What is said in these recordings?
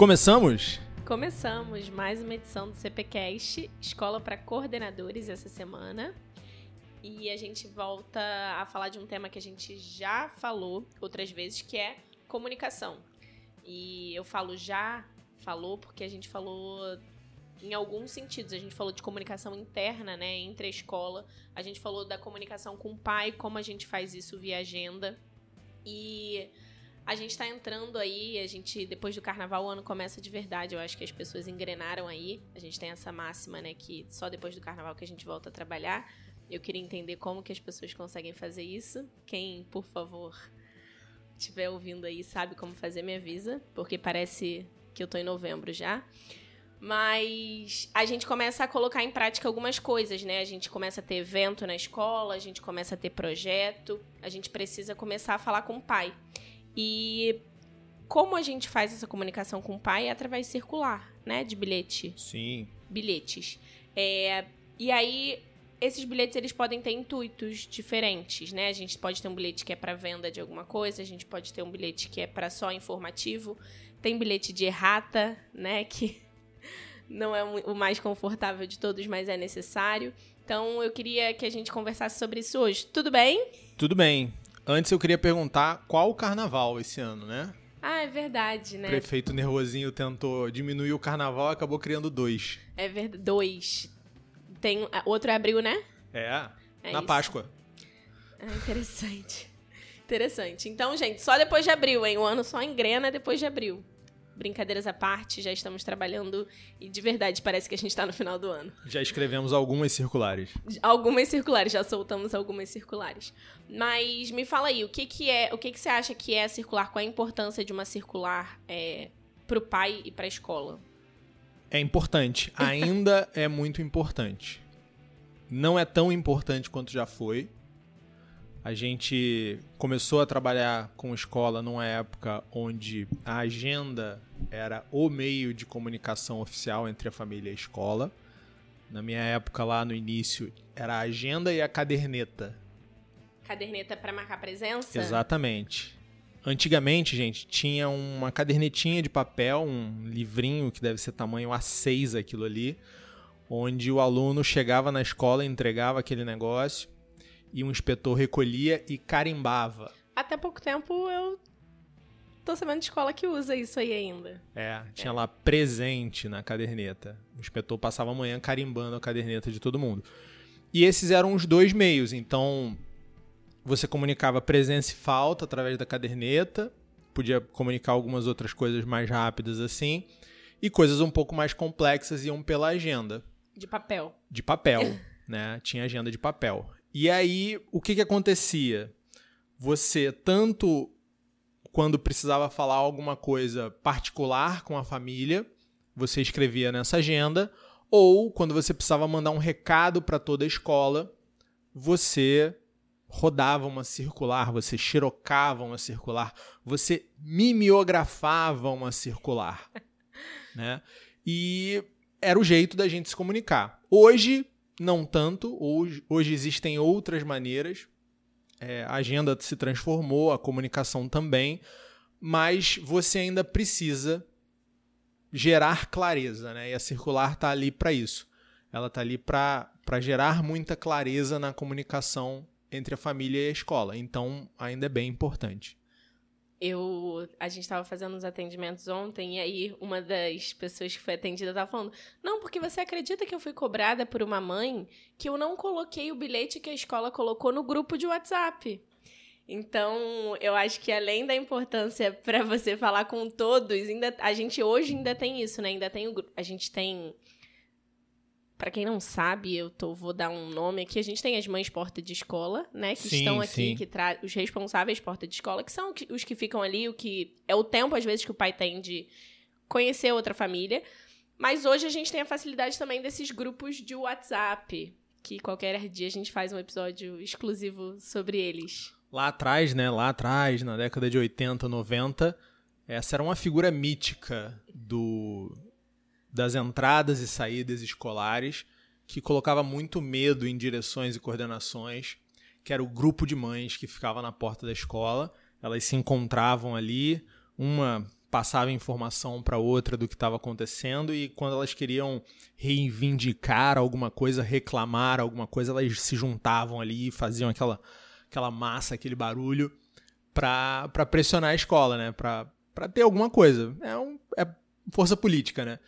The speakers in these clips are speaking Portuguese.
Começamos? Começamos mais uma edição do CPCast, Escola para Coordenadores, essa semana. E a gente volta a falar de um tema que a gente já falou outras vezes, que é comunicação. E eu falo já falou porque a gente falou em alguns sentidos. A gente falou de comunicação interna, né, entre a escola. A gente falou da comunicação com o pai, como a gente faz isso via agenda. E a gente tá entrando aí, a gente, depois do carnaval, o ano começa de verdade. Eu acho que as pessoas engrenaram aí. A gente tem essa máxima, né, que só depois do carnaval que a gente volta a trabalhar. Eu queria entender como que as pessoas conseguem fazer isso. Quem, por favor, estiver ouvindo aí sabe como fazer, me avisa, porque parece que eu tô em novembro já. Mas a gente começa a colocar em prática algumas coisas, né? A gente começa a ter evento na escola, a gente começa a ter projeto, a gente precisa começar a falar com o pai. E como a gente faz essa comunicação com o pai é através circular, né? De bilhete. Sim. Bilhetes. É, e aí, esses bilhetes eles podem ter intuitos diferentes, né? A gente pode ter um bilhete que é para venda de alguma coisa, a gente pode ter um bilhete que é para só informativo. Tem bilhete de errata, né? Que não é o mais confortável de todos, mas é necessário. Então eu queria que a gente conversasse sobre isso hoje. Tudo bem? Tudo bem. Antes eu queria perguntar qual o carnaval esse ano, né? Ah, é verdade, né? O prefeito Nervosinho tentou diminuir o carnaval e acabou criando dois. É verdade, dois. Tem outro é abril, né? É, é na isso. Páscoa. Ah, interessante. Interessante. Então, gente, só depois de abril, hein? O ano só engrena depois de abril brincadeiras à parte, já estamos trabalhando e de verdade parece que a gente está no final do ano. Já escrevemos algumas circulares. Algumas circulares, já soltamos algumas circulares. Mas me fala aí, o que, que é, o que, que você acha que é circular? Qual a importância de uma circular é, para o pai e para a escola? É importante, ainda é muito importante. Não é tão importante quanto já foi, a gente começou a trabalhar com escola numa época onde a agenda era o meio de comunicação oficial entre a família e a escola. Na minha época, lá no início, era a agenda e a caderneta. Caderneta para marcar presença? Exatamente. Antigamente, gente, tinha uma cadernetinha de papel, um livrinho que deve ser tamanho A6 aquilo ali, onde o aluno chegava na escola, entregava aquele negócio e um inspetor recolhia e carimbava. Até pouco tempo eu tô sabendo de escola que usa isso aí ainda. É, tinha é. lá presente na caderneta. O inspetor passava a manhã carimbando a caderneta de todo mundo. E esses eram os dois meios. Então, você comunicava presença e falta através da caderneta, podia comunicar algumas outras coisas mais rápidas assim, e coisas um pouco mais complexas iam pela agenda. De papel. De papel, né? Tinha agenda de papel. E aí, o que, que acontecia? Você, tanto quando precisava falar alguma coisa particular com a família, você escrevia nessa agenda, ou quando você precisava mandar um recado para toda a escola, você rodava uma circular, você xerocava uma circular, você mimeografava uma circular, né? E era o jeito da gente se comunicar. Hoje não tanto. Hoje, hoje existem outras maneiras. É, a agenda se transformou, a comunicação também, mas você ainda precisa gerar clareza, né? E a circular está ali para isso. Ela está ali para gerar muita clareza na comunicação entre a família e a escola. Então, ainda é bem importante eu a gente estava fazendo uns atendimentos ontem e aí uma das pessoas que foi atendida estava falando: "Não, porque você acredita que eu fui cobrada por uma mãe que eu não coloquei o bilhete que a escola colocou no grupo de WhatsApp". Então, eu acho que além da importância para você falar com todos, ainda a gente hoje ainda tem isso, né? Ainda tem o a gente tem para quem não sabe, eu tô, vou dar um nome aqui. A gente tem as mães porta de escola, né? Que sim, estão aqui, sim. que tra os responsáveis porta de escola, que são os que ficam ali, o que é o tempo, às vezes, que o pai tem de conhecer outra família. Mas hoje a gente tem a facilidade também desses grupos de WhatsApp, que qualquer dia a gente faz um episódio exclusivo sobre eles. Lá atrás, né? Lá atrás, na década de 80, 90, essa era uma figura mítica do das entradas e saídas escolares, que colocava muito medo em direções e coordenações, que era o grupo de mães que ficava na porta da escola. Elas se encontravam ali, uma passava informação para outra do que estava acontecendo e quando elas queriam reivindicar alguma coisa, reclamar alguma coisa, elas se juntavam ali e faziam aquela, aquela massa, aquele barulho para pressionar a escola, né? Para ter alguma coisa. É, um, é força política, né?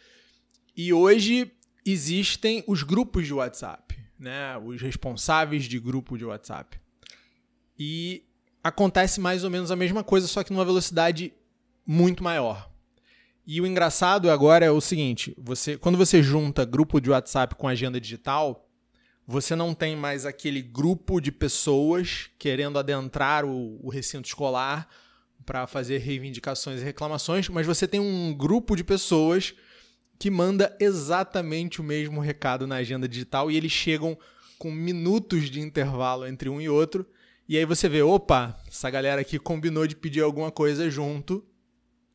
E hoje existem os grupos de WhatsApp, né? Os responsáveis de grupo de WhatsApp. E acontece mais ou menos a mesma coisa, só que numa velocidade muito maior. E o engraçado agora é o seguinte: você, quando você junta grupo de WhatsApp com agenda digital, você não tem mais aquele grupo de pessoas querendo adentrar o, o recinto escolar para fazer reivindicações e reclamações, mas você tem um grupo de pessoas que manda exatamente o mesmo recado na agenda digital e eles chegam com minutos de intervalo entre um e outro. E aí você vê, opa, essa galera aqui combinou de pedir alguma coisa junto,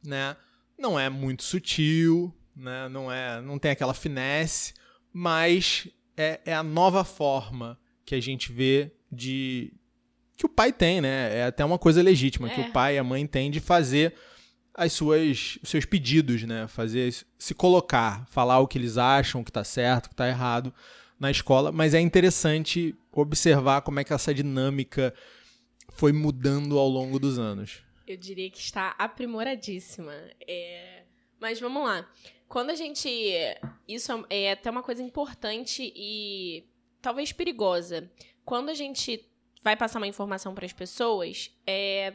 né? Não é muito sutil, né? Não é, não tem aquela finesse, mas é, é a nova forma que a gente vê de que o pai tem, né? É até uma coisa legítima é. que o pai e a mãe têm de fazer as suas os seus pedidos, né? Fazer se colocar, falar o que eles acham que está certo, que está errado na escola, mas é interessante observar como é que essa dinâmica foi mudando ao longo dos anos. Eu diria que está aprimoradíssima. É... Mas vamos lá. Quando a gente. Isso é até uma coisa importante e talvez perigosa. Quando a gente vai passar uma informação para as pessoas, é,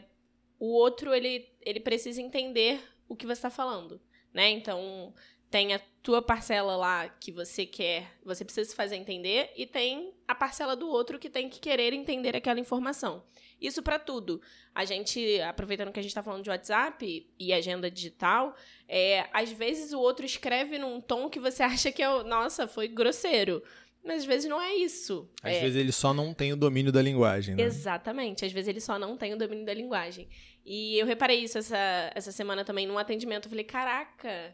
o outro ele, ele precisa entender o que você está falando, né? Então tem a tua parcela lá que você quer, você precisa se fazer entender e tem a parcela do outro que tem que querer entender aquela informação. Isso para tudo. A gente, aproveitando que a gente está falando de WhatsApp e agenda digital, é, às vezes o outro escreve num tom que você acha que é, nossa, foi grosseiro. Mas às vezes não é isso. Às é... vezes ele só não tem o domínio da linguagem, né? Exatamente. Às vezes ele só não tem o domínio da linguagem. E eu reparei isso essa, essa semana também num atendimento. Eu falei, caraca,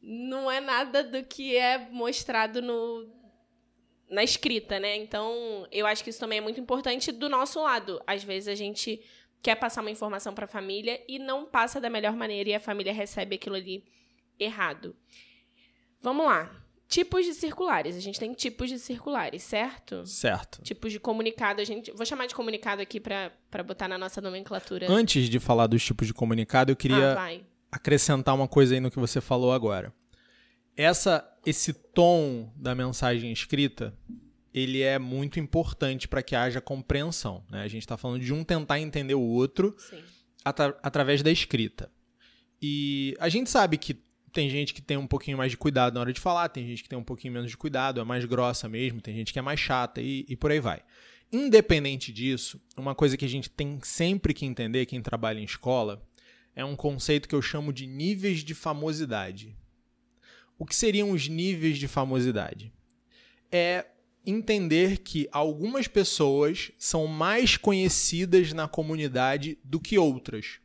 não é nada do que é mostrado no, na escrita, né? Então, eu acho que isso também é muito importante do nosso lado. Às vezes a gente quer passar uma informação para a família e não passa da melhor maneira e a família recebe aquilo ali errado. Vamos lá. Tipos de circulares. A gente tem tipos de circulares, certo? Certo. Tipos de comunicado. A gente, vou chamar de comunicado aqui para botar na nossa nomenclatura. Antes de falar dos tipos de comunicado, eu queria ah, acrescentar uma coisa aí no que você falou agora. Essa, esse tom da mensagem escrita, ele é muito importante para que haja compreensão. Né? A gente está falando de um tentar entender o outro atra através da escrita. E a gente sabe que tem gente que tem um pouquinho mais de cuidado na hora de falar, tem gente que tem um pouquinho menos de cuidado, é mais grossa mesmo, tem gente que é mais chata e, e por aí vai. Independente disso, uma coisa que a gente tem sempre que entender, quem trabalha em escola, é um conceito que eu chamo de níveis de famosidade. O que seriam os níveis de famosidade? É entender que algumas pessoas são mais conhecidas na comunidade do que outras.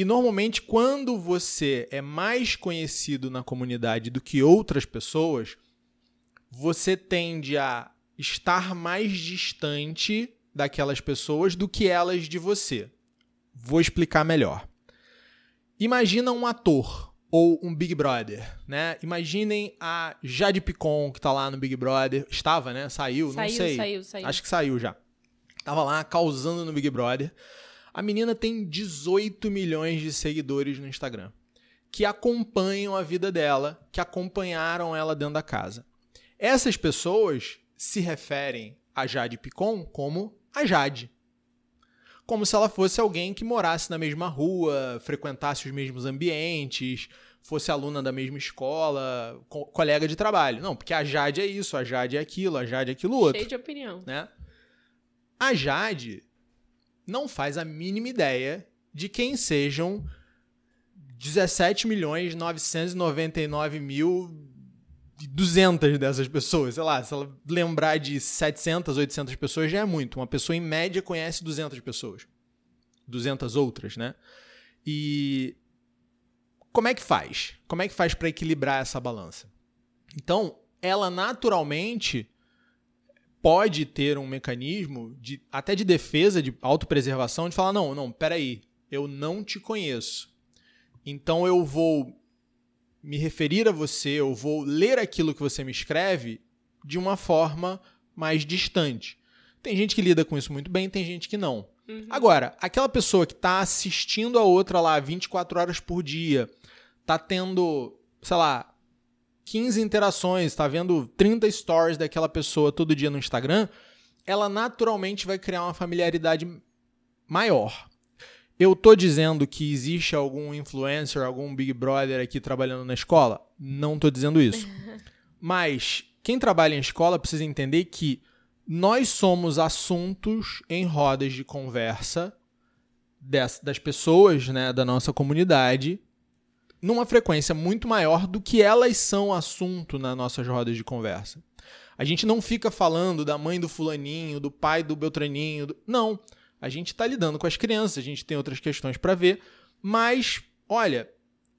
E normalmente, quando você é mais conhecido na comunidade do que outras pessoas, você tende a estar mais distante daquelas pessoas do que elas de você. Vou explicar melhor. Imagina um ator ou um Big Brother, né? Imaginem a Jade Picon que está lá no Big Brother, estava, né? Saiu, saiu não sei. Saiu, saiu. Acho que saiu já. Tava lá causando no Big Brother. A menina tem 18 milhões de seguidores no Instagram que acompanham a vida dela, que acompanharam ela dentro da casa. Essas pessoas se referem a Jade Picon como a Jade. Como se ela fosse alguém que morasse na mesma rua, frequentasse os mesmos ambientes, fosse aluna da mesma escola, co colega de trabalho. Não, porque a Jade é isso, a Jade é aquilo, a Jade é aquilo outro. Cheio de opinião. Né? A Jade não faz a mínima ideia de quem sejam 17 milhões 999 mil 200 dessas pessoas, sei lá, se ela lembrar de 700, 800 pessoas já é muito. Uma pessoa em média conhece 200 pessoas. 200 outras, né? E como é que faz? Como é que faz para equilibrar essa balança? Então, ela naturalmente pode ter um mecanismo de até de defesa, de autopreservação, de falar: não, não, peraí, eu não te conheço. Então eu vou me referir a você, eu vou ler aquilo que você me escreve de uma forma mais distante. Tem gente que lida com isso muito bem, tem gente que não. Uhum. Agora, aquela pessoa que está assistindo a outra lá 24 horas por dia, tá tendo, sei lá, 15 interações, tá vendo 30 stories daquela pessoa todo dia no Instagram, ela naturalmente vai criar uma familiaridade maior. Eu tô dizendo que existe algum influencer, algum Big Brother aqui trabalhando na escola? Não tô dizendo isso. Mas quem trabalha em escola precisa entender que nós somos assuntos em rodas de conversa das, das pessoas né, da nossa comunidade numa frequência muito maior do que elas são assunto nas nossas rodas de conversa. A gente não fica falando da mãe do fulaninho, do pai do Beltraninho. Do... Não. A gente está lidando com as crianças, a gente tem outras questões para ver, mas, olha,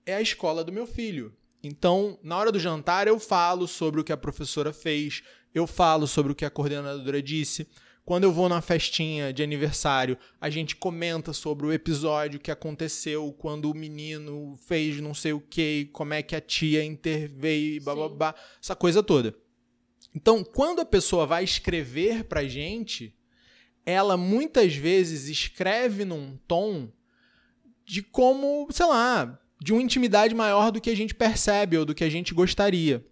é a escola do meu filho. Então, na hora do jantar, eu falo sobre o que a professora fez, eu falo sobre o que a coordenadora disse. Quando eu vou na festinha de aniversário, a gente comenta sobre o episódio que aconteceu quando o menino fez não sei o que, como é que a tia interveio, babá, essa coisa toda. Então, quando a pessoa vai escrever pra gente, ela muitas vezes escreve num tom de como, sei lá, de uma intimidade maior do que a gente percebe ou do que a gente gostaria.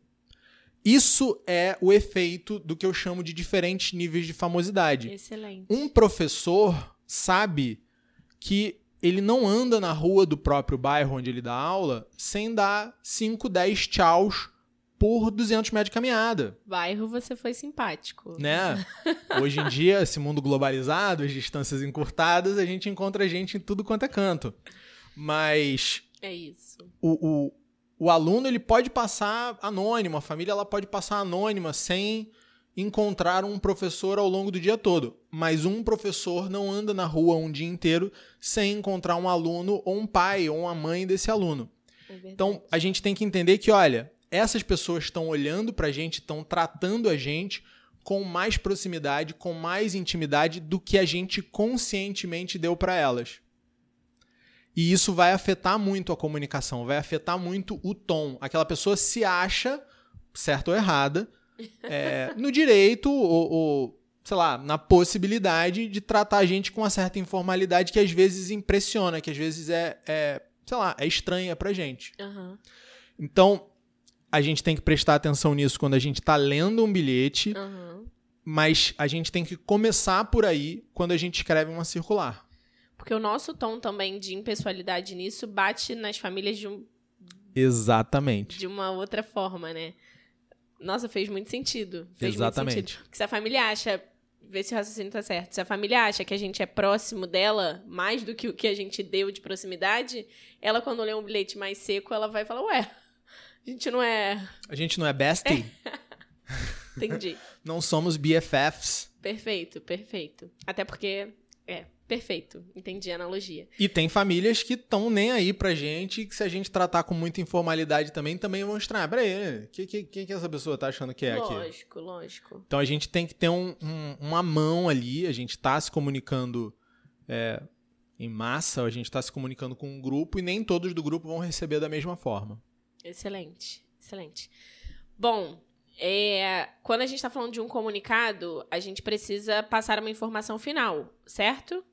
Isso é o efeito do que eu chamo de diferentes níveis de famosidade. Excelente. Um professor sabe que ele não anda na rua do próprio bairro onde ele dá aula sem dar 5, 10 tchauz por 200 metros de caminhada. Bairro você foi simpático. Né? Hoje em dia, esse mundo globalizado, as distâncias encurtadas, a gente encontra gente em tudo quanto é canto. Mas... É isso. O, o, o aluno ele pode passar anônimo, a família ela pode passar anônima sem encontrar um professor ao longo do dia todo. Mas um professor não anda na rua um dia inteiro sem encontrar um aluno ou um pai ou uma mãe desse aluno. É então a gente tem que entender que, olha, essas pessoas estão olhando para a gente, estão tratando a gente com mais proximidade, com mais intimidade do que a gente conscientemente deu para elas. E isso vai afetar muito a comunicação, vai afetar muito o tom. Aquela pessoa se acha, certa ou errada, é, no direito ou, ou, sei lá, na possibilidade de tratar a gente com uma certa informalidade que às vezes impressiona, que às vezes é, é sei lá, é estranha pra gente. Uhum. Então, a gente tem que prestar atenção nisso quando a gente está lendo um bilhete, uhum. mas a gente tem que começar por aí quando a gente escreve uma circular. Porque o nosso tom também de impessoalidade nisso bate nas famílias de um. Exatamente. De uma outra forma, né? Nossa, fez muito sentido. Fez Exatamente. Muito sentido. Porque se a família acha. Vê se o raciocínio tá certo. Se a família acha que a gente é próximo dela mais do que o que a gente deu de proximidade, ela, quando lê um bilhete mais seco, ela vai falar, ué, a gente não é. A gente não é bestie? Entendi. não somos BFFs. Perfeito, perfeito. Até porque. É, perfeito. Entendi a analogia. E tem famílias que estão nem aí pra gente, que se a gente tratar com muita informalidade também, também vão estranhar. Peraí, o que, que, que essa pessoa tá achando que é lógico, aqui? Lógico, lógico. Então a gente tem que ter um, um, uma mão ali, a gente tá se comunicando. É, em massa, a gente está se comunicando com um grupo e nem todos do grupo vão receber da mesma forma. Excelente, excelente. Bom, é, quando a gente está falando de um comunicado, a gente precisa passar uma informação final, certo?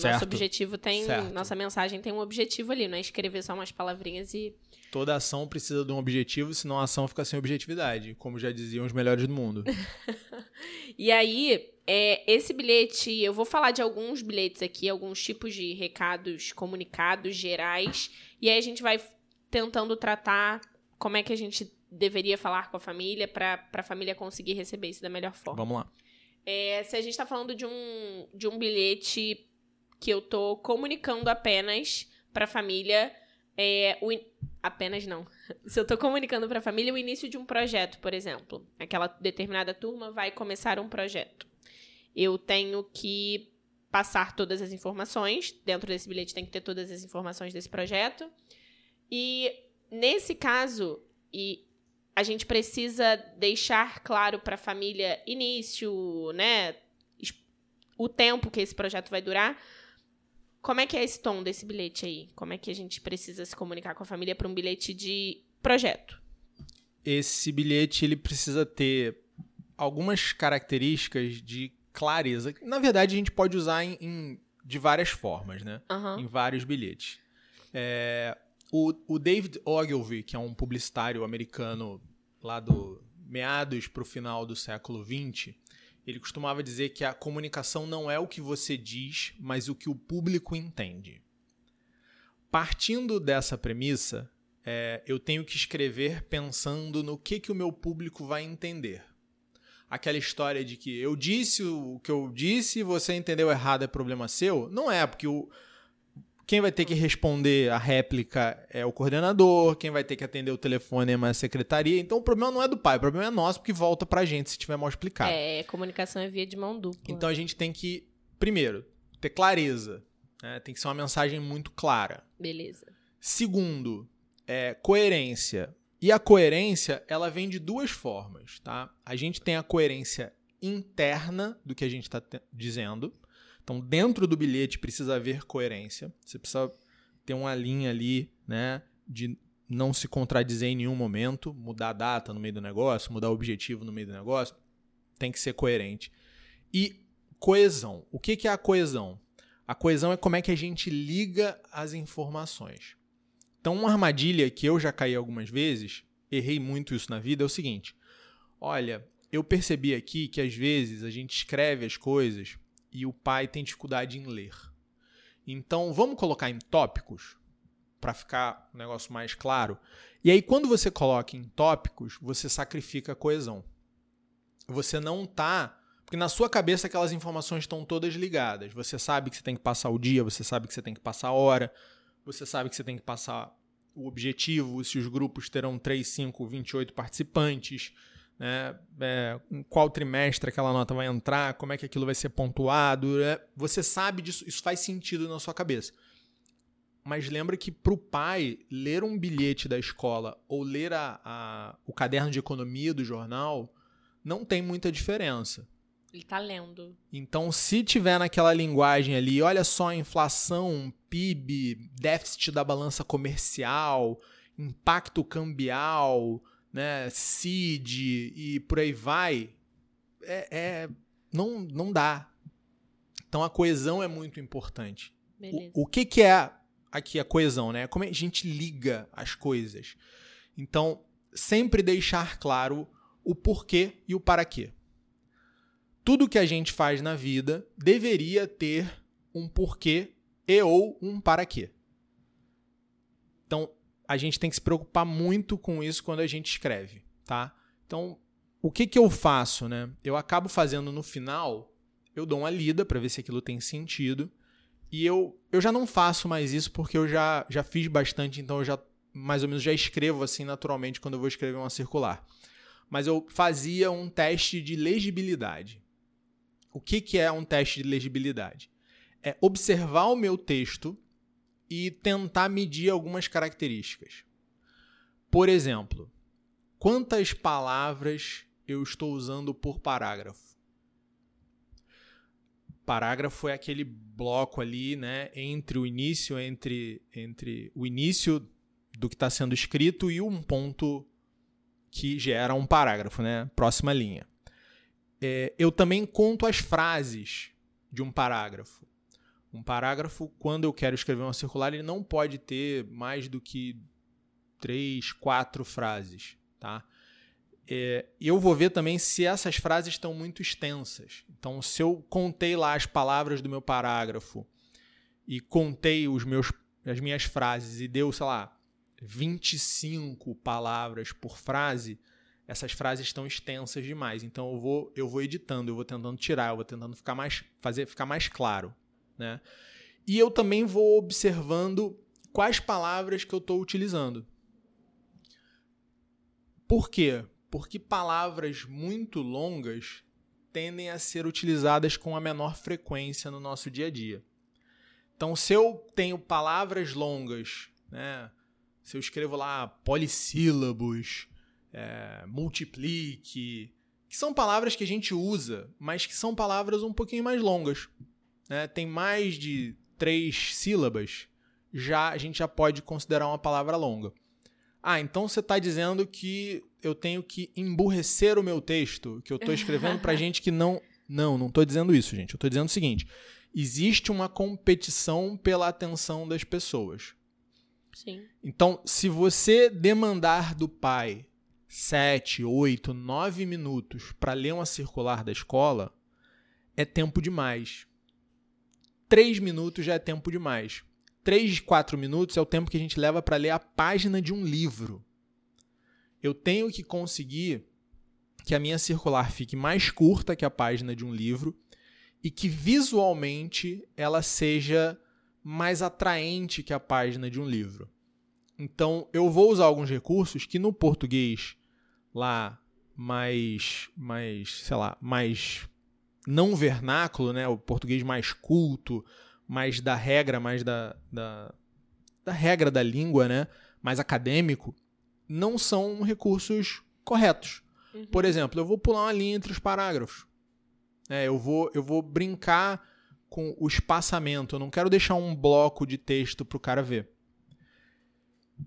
Certo. Nosso objetivo tem. Certo. Nossa mensagem tem um objetivo ali, não é escrever só umas palavrinhas e. Toda ação precisa de um objetivo, senão a ação fica sem objetividade, como já diziam os melhores do mundo. e aí, é, esse bilhete, eu vou falar de alguns bilhetes aqui, alguns tipos de recados comunicados gerais, e aí a gente vai tentando tratar como é que a gente deveria falar com a família para a família conseguir receber isso da melhor forma. Vamos lá. É, se a gente está falando de um, de um bilhete que eu tô comunicando apenas para família, é, o, apenas não. Se eu tô comunicando para a família o início de um projeto, por exemplo, aquela determinada turma vai começar um projeto. Eu tenho que passar todas as informações, dentro desse bilhete tem que ter todas as informações desse projeto e nesse caso, e a gente precisa deixar claro para a família início, né, o tempo que esse projeto vai durar, Como é que é esse tom desse bilhete aí? Como é que a gente precisa se comunicar com a família para um bilhete de projeto? Esse bilhete ele precisa ter algumas características de clareza. Na verdade, a gente pode usar em, em de várias formas, né? Uhum. Em vários bilhetes. É, o, o David Ogilvy, que é um publicitário americano lá do meados para o final do século XX, ele costumava dizer que a comunicação não é o que você diz, mas o que o público entende. Partindo dessa premissa, é, eu tenho que escrever pensando no que, que o meu público vai entender. Aquela história de que eu disse o que eu disse e você entendeu errado é problema seu, não é, porque o, quem vai ter que responder a réplica é o coordenador, quem vai ter que atender o telefone é a secretaria. Então o problema não é do pai, o problema é nosso, porque volta pra gente se tiver mal explicado. É, comunicação é via de mão dupla. Então a gente tem que, primeiro, ter clareza. Né? Tem que ser uma mensagem muito clara. Beleza. Segundo, é, coerência. E a coerência, ela vem de duas formas, tá? A gente tem a coerência interna do que a gente está dizendo. Então, dentro do bilhete precisa haver coerência. Você precisa ter uma linha ali, né, de não se contradizer em nenhum momento, mudar a data no meio do negócio, mudar o objetivo no meio do negócio. Tem que ser coerente. E coesão. O que é a coesão? A coesão é como é que a gente liga as informações. Então, uma armadilha que eu já caí algumas vezes, errei muito isso na vida, é o seguinte: olha, eu percebi aqui que às vezes a gente escreve as coisas e o pai tem dificuldade em ler. Então, vamos colocar em tópicos para ficar um negócio mais claro. E aí, quando você coloca em tópicos, você sacrifica a coesão. Você não tá. Porque na sua cabeça aquelas informações estão todas ligadas. Você sabe que você tem que passar o dia, você sabe que você tem que passar a hora, você sabe que você tem que passar o objetivo, se os grupos terão 3, 5, 28 participantes, né? É, em qual trimestre aquela nota vai entrar, como é que aquilo vai ser pontuado. Né? Você sabe disso, isso faz sentido na sua cabeça. Mas lembra que para o pai, ler um bilhete da escola ou ler a, a, o caderno de economia do jornal não tem muita diferença. Ele está lendo. Então, se tiver naquela linguagem ali, olha só, inflação, PIB, déficit da balança comercial, impacto cambial, né, CID e por aí vai, é, é, não, não dá. Então a coesão é muito importante. O, o, que, que é aqui a coesão, né? Como a gente liga as coisas. Então, sempre deixar claro o porquê e o para quê. Tudo que a gente faz na vida deveria ter um porquê e ou um para quê. Então, a gente tem que se preocupar muito com isso quando a gente escreve, tá? Então, o que, que eu faço, né? Eu acabo fazendo no final, eu dou uma lida para ver se aquilo tem sentido. E eu, eu já não faço mais isso porque eu já, já fiz bastante, então eu já mais ou menos já escrevo assim naturalmente quando eu vou escrever uma circular. Mas eu fazia um teste de legibilidade. O que, que é um teste de legibilidade? É observar o meu texto e tentar medir algumas características. Por exemplo, quantas palavras eu estou usando por parágrafo? Parágrafo é aquele bloco ali, né, entre o início, entre, entre o início do que está sendo escrito e um ponto que gera um parágrafo, né? Próxima linha. É, eu também conto as frases de um parágrafo. Um parágrafo, quando eu quero escrever uma circular, ele não pode ter mais do que três, quatro frases, tá? É, eu vou ver também se essas frases estão muito extensas. Então, se eu contei lá as palavras do meu parágrafo e contei os meus, as minhas frases e deu, sei lá, 25 palavras por frase, essas frases estão extensas demais. Então eu vou eu vou editando, eu vou tentando tirar, eu vou tentando ficar mais fazer ficar mais claro, né? E eu também vou observando quais palavras que eu estou utilizando. Por quê? Porque palavras muito longas tendem a ser utilizadas com a menor frequência no nosso dia a dia. Então, se eu tenho palavras longas, né, se eu escrevo lá polissílabos, é, multiplique, que são palavras que a gente usa, mas que são palavras um pouquinho mais longas. Né? Tem mais de três sílabas, já a gente já pode considerar uma palavra longa. Ah, então você está dizendo que eu tenho que emburrecer o meu texto, que eu estou escrevendo para gente que não. Não, não estou dizendo isso, gente. Eu estou dizendo o seguinte: existe uma competição pela atenção das pessoas. Sim. Então, se você demandar do pai sete, oito, nove minutos para ler uma circular da escola, é tempo demais. Três minutos já é tempo demais. Três, quatro minutos é o tempo que a gente leva para ler a página de um livro. Eu tenho que conseguir que a minha circular fique mais curta que a página de um livro e que visualmente ela seja mais atraente que a página de um livro. Então, eu vou usar alguns recursos que no português lá mais mais, sei lá, mais não vernáculo, né, o português mais culto, mais da regra, mais da, da, da regra da língua, né, mais acadêmico, não são recursos corretos. Uhum. Por exemplo, eu vou pular uma linha entre os parágrafos. É, eu, vou, eu vou brincar com o espaçamento. Eu não quero deixar um bloco de texto para o cara ver.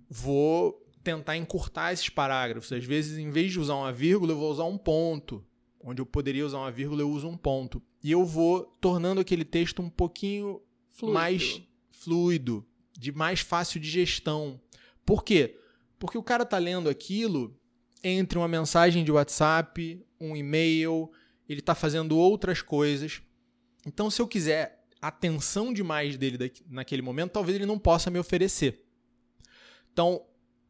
Vou tentar encurtar esses parágrafos. Às vezes, em vez de usar uma vírgula, eu vou usar um ponto. Onde eu poderia usar uma vírgula, eu uso um ponto. E eu vou tornando aquele texto um pouquinho fluido. mais fluido, de mais fácil digestão. Por quê? Porque o cara tá lendo aquilo entre uma mensagem de WhatsApp, um e-mail, ele está fazendo outras coisas. Então, se eu quiser atenção demais dele naquele momento, talvez ele não possa me oferecer. Então,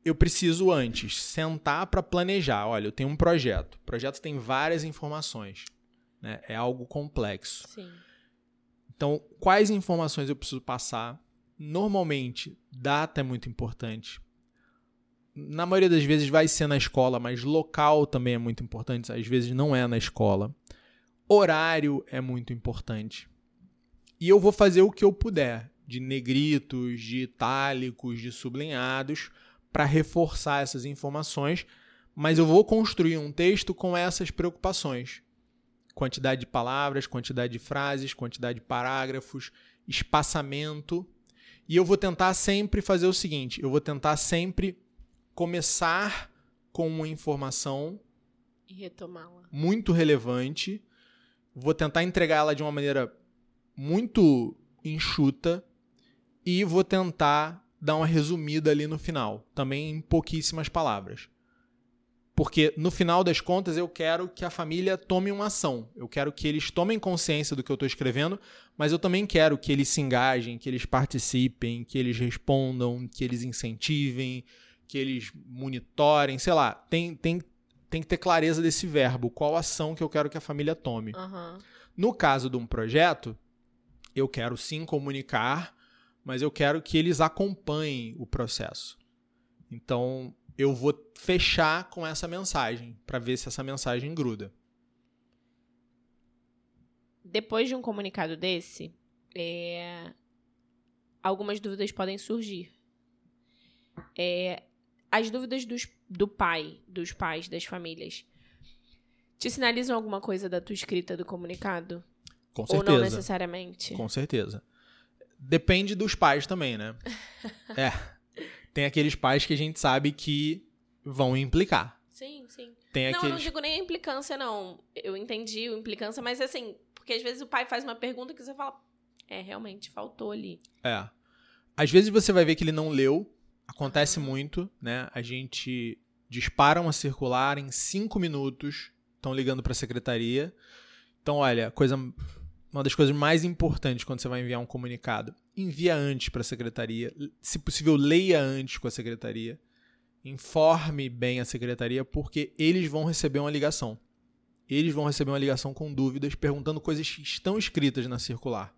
eu preciso antes sentar para planejar. Olha, eu tenho um projeto. O projeto tem várias informações. Né? É algo complexo. Sim. Então, quais informações eu preciso passar? Normalmente, data é muito importante. Na maioria das vezes vai ser na escola, mas local também é muito importante. Às vezes não é na escola. Horário é muito importante. E eu vou fazer o que eu puder, de negritos, de itálicos, de sublinhados, para reforçar essas informações, mas eu vou construir um texto com essas preocupações. Quantidade de palavras, quantidade de frases, quantidade de parágrafos, espaçamento. E eu vou tentar sempre fazer o seguinte: eu vou tentar sempre começar com uma informação e retomá-la. Muito relevante vou tentar entregar ela de uma maneira muito enxuta e vou tentar dar uma resumida ali no final, também em pouquíssimas palavras. Porque no final das contas eu quero que a família tome uma ação. Eu quero que eles tomem consciência do que eu estou escrevendo, mas eu também quero que eles se engajem, que eles participem, que eles respondam, que eles incentivem, que eles monitorem, sei lá. Tem, tem tem que ter clareza desse verbo, qual ação que eu quero que a família tome. Uhum. No caso de um projeto, eu quero sim comunicar, mas eu quero que eles acompanhem o processo. Então, eu vou fechar com essa mensagem para ver se essa mensagem gruda. Depois de um comunicado desse, é... algumas dúvidas podem surgir. É... As dúvidas dos do pai, dos pais, das famílias, te sinalizam alguma coisa da tua escrita do comunicado? Com certeza. Ou não necessariamente? Com certeza. Depende dos pais também, né? é. Tem aqueles pais que a gente sabe que vão implicar. Sim, sim. Tem não, aqueles... eu não digo nem a implicância, não. Eu entendi a implicância, mas assim, porque às vezes o pai faz uma pergunta que você fala, é, realmente, faltou ali. É. Às vezes você vai ver que ele não leu, Acontece muito, né? A gente dispara uma circular em cinco minutos, estão ligando para a secretaria. Então, olha, coisa, uma das coisas mais importantes quando você vai enviar um comunicado, envia antes para a secretaria, se possível leia antes com a secretaria, informe bem a secretaria, porque eles vão receber uma ligação. Eles vão receber uma ligação com dúvidas, perguntando coisas que estão escritas na circular.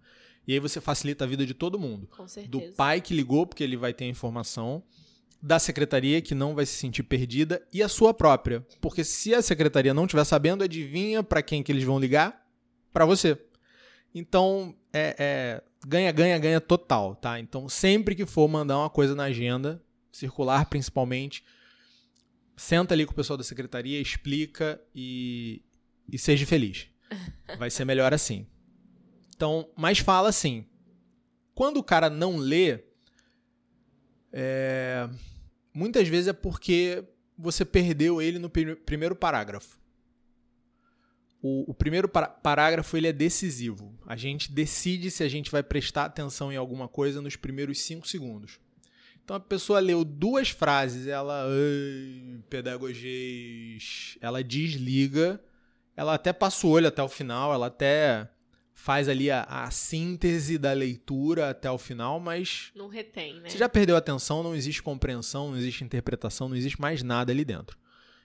E aí você facilita a vida de todo mundo. Com certeza. Do pai que ligou, porque ele vai ter a informação, da secretaria, que não vai se sentir perdida, e a sua própria. Porque se a secretaria não estiver sabendo, adivinha para quem que eles vão ligar? Para você. Então, é, é ganha, ganha, ganha total, tá? Então, sempre que for mandar uma coisa na agenda, circular principalmente, senta ali com o pessoal da secretaria, explica e, e seja feliz. Vai ser melhor assim. Então, mas fala assim. Quando o cara não lê, é, muitas vezes é porque você perdeu ele no primeiro parágrafo. O, o primeiro parágrafo ele é decisivo. A gente decide se a gente vai prestar atenção em alguma coisa nos primeiros cinco segundos. Então a pessoa leu duas frases, ela. Pedagogês. Ela desliga. Ela até passa o olho até o final, ela até faz ali a, a, síntese da leitura até o final, mas. Não retém, né? Você já perdeu a atenção, não existe compreensão, não existe interpretação, não existe mais nada ali dentro.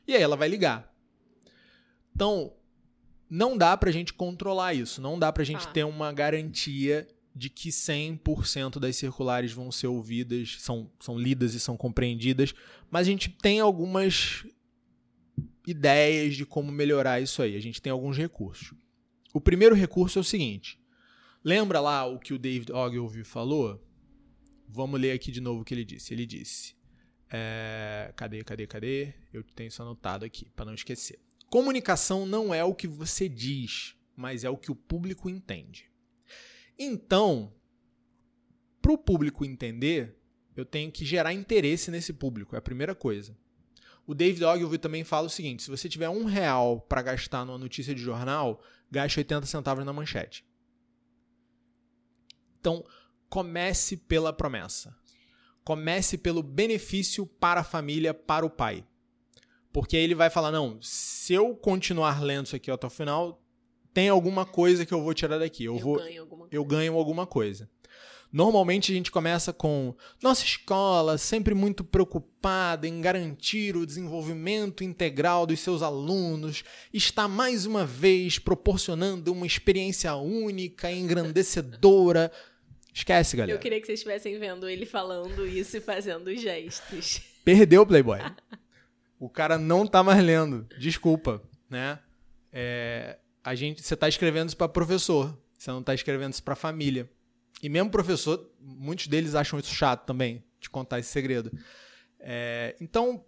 E aí ela vai ligar. Então, não dá pra gente controlar isso, não dá pra gente ah. ter uma garantia de que 100% das circulares vão ser ouvidas, são, são lidas e são compreendidas, mas a gente tem algumas ideias de como melhorar isso aí. A gente tem alguns recursos. O primeiro recurso é o seguinte: lembra lá o que o David Ogilvy falou? Vamos ler aqui de novo o que ele disse. Ele disse: é, cadê, cadê, cadê? Eu tenho isso anotado aqui para não esquecer. Comunicação não é o que você diz, mas é o que o público entende. Então, para o público entender, eu tenho que gerar interesse nesse público, é a primeira coisa. O David Ogilvy também fala o seguinte: se você tiver um real para gastar numa notícia de jornal, gaste 80 centavos na manchete. Então, comece pela promessa. Comece pelo benefício para a família, para o pai. Porque aí ele vai falar: não, se eu continuar lendo isso aqui até o final, tem alguma coisa que eu vou tirar daqui. Eu, eu vou, ganho eu ganho alguma coisa. Normalmente a gente começa com nossa escola sempre muito preocupada em garantir o desenvolvimento integral dos seus alunos, está mais uma vez proporcionando uma experiência única e engrandecedora. Esquece, galera. Eu queria que vocês estivessem vendo ele falando isso e fazendo gestos. Perdeu o Playboy. o cara não tá mais lendo. Desculpa, né? É, a gente, você tá escrevendo isso para professor, você não tá escrevendo isso para família. E mesmo professor, muitos deles acham isso chato também, de contar esse segredo. É, então,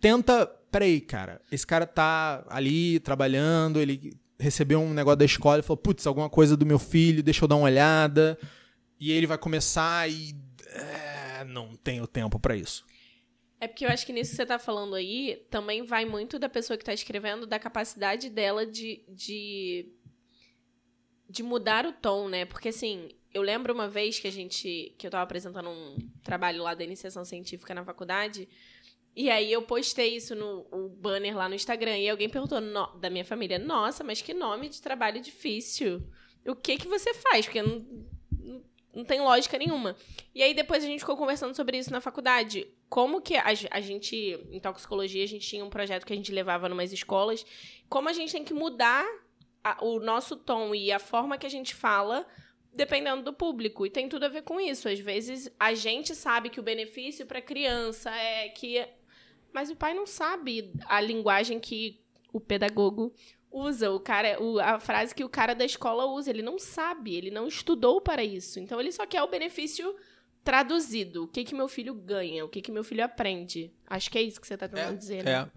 tenta. Peraí, cara. Esse cara tá ali trabalhando, ele recebeu um negócio da escola e falou: putz, alguma coisa do meu filho, deixa eu dar uma olhada. E ele vai começar e. É, não tenho tempo para isso. É porque eu acho que nisso que você tá falando aí, também vai muito da pessoa que tá escrevendo, da capacidade dela de, de, de mudar o tom, né? Porque assim, eu lembro uma vez que a gente. que eu tava apresentando um trabalho lá da iniciação científica na faculdade. E aí eu postei isso no o banner lá no Instagram. E alguém perguntou no, da minha família: Nossa, mas que nome de trabalho difícil. O que que você faz? Porque não, não, não tem lógica nenhuma. E aí depois a gente ficou conversando sobre isso na faculdade. Como que a, a gente, em toxicologia, a gente tinha um projeto que a gente levava numas escolas. Como a gente tem que mudar a, o nosso tom e a forma que a gente fala dependendo do público. E tem tudo a ver com isso. Às vezes a gente sabe que o benefício para criança é que. Mas o pai não sabe a linguagem que o pedagogo usa, o cara, o, a frase que o cara da escola usa. Ele não sabe, ele não estudou para isso. Então ele só quer o benefício traduzido. O que que meu filho ganha? O que que meu filho aprende? Acho que é isso que você está tentando é, dizer, né? É.